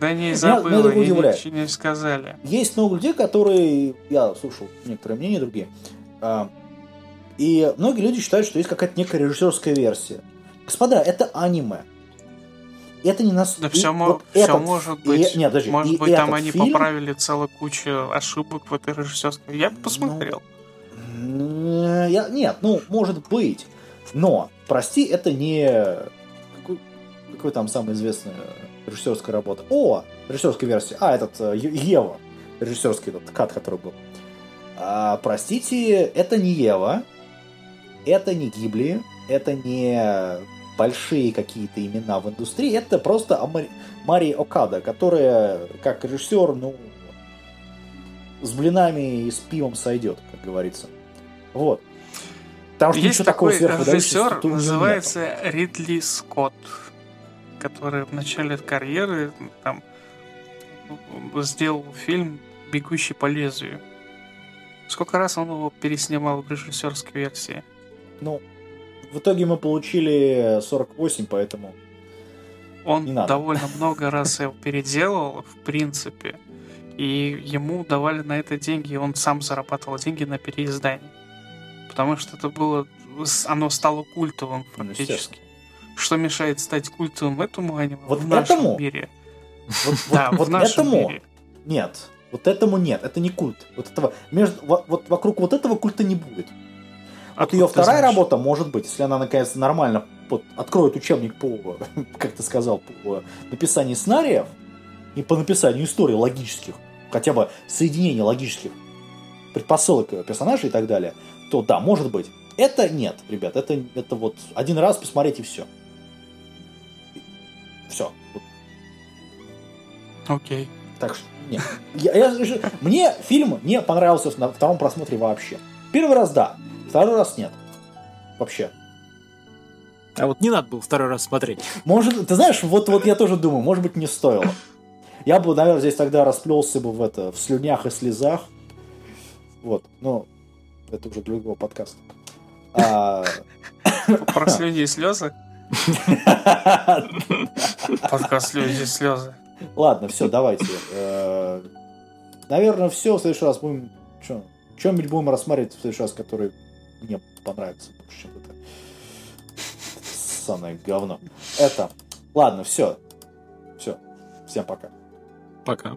Да не меня забыла, это ей удивляет. ничего не сказали. Есть много людей, которые... Я слушал некоторые мнения, другие. а, И многие люди считают, что есть какая-то некая режиссерская версия. Господа, это аниме. Это не нас... Да и все, вот все этот- может и- быть. нет, подожди, может и быть, там они фильм- поправили целую кучу ошибок в этой режиссерской. Я бы посмотрел. М, Я, нет, ну, может быть. Но, прости, это не... Какой, какой там самая известная режиссерская работа? О, режиссерская версия. А, этот э, Ева. Режиссерский этот кат, который был. А, простите, это не Ева. Это не Гибли. Это не большие какие-то имена в индустрии. Это просто Амари- Мария Окада, которая как режиссер, ну, с блинами и с пивом сойдет, как говорится. Вот. Что Есть такого такой режиссер, называется Ридли Скотт, который в начале карьеры там сделал фильм «Бегущий по лезвию». Сколько раз он его переснимал в режиссерской версии? Ну, в итоге мы получили 48, поэтому... Он довольно много раз его переделал, в принципе. И ему давали на это деньги, и он сам зарабатывал деньги на переиздание. Потому что это было... Оно стало культовым Ну, фактически. Что мешает стать культовым этому аниме Вот в нашем этому? мире? Вот, Да, вот в нашем этому мире. нет. Вот этому нет. Это не культ. Вот этого... Между... во- Вот вокруг вот этого культа не будет. Вот Откуда ее вторая знаешь? работа может быть, если она наконец нормально вот, откроет учебник по, как ты сказал, по написанию сценариев и по написанию историй логических, хотя бы соединения логических предпосылок персонажей и так далее, то да, может быть. Это нет, ребят, это, это вот один раз посмотреть и все. Все. Окей. Так что, нет. Я- я- мне фильм не понравился на втором просмотре вообще. Первый раз да, второй раз нет. Вообще. А вот не надо было второй раз смотреть. Может, ты знаешь, вот, вот я тоже думаю, может быть, не стоило. Я бы, наверное, здесь тогда расплелся бы в это, в слюнях и слезах. Вот, но это уже другого подкаста. А, Про слюни и слезы. Подкаст слюни и слезы. Ладно, все, давайте. Э, Наверное, все. В следующий раз будем... Чем-нибудь будем рассматривать в следующий раз, который мне понравится больше, чем это. Самое говно. Это. Ладно, все. Все. Всем пока. Пока.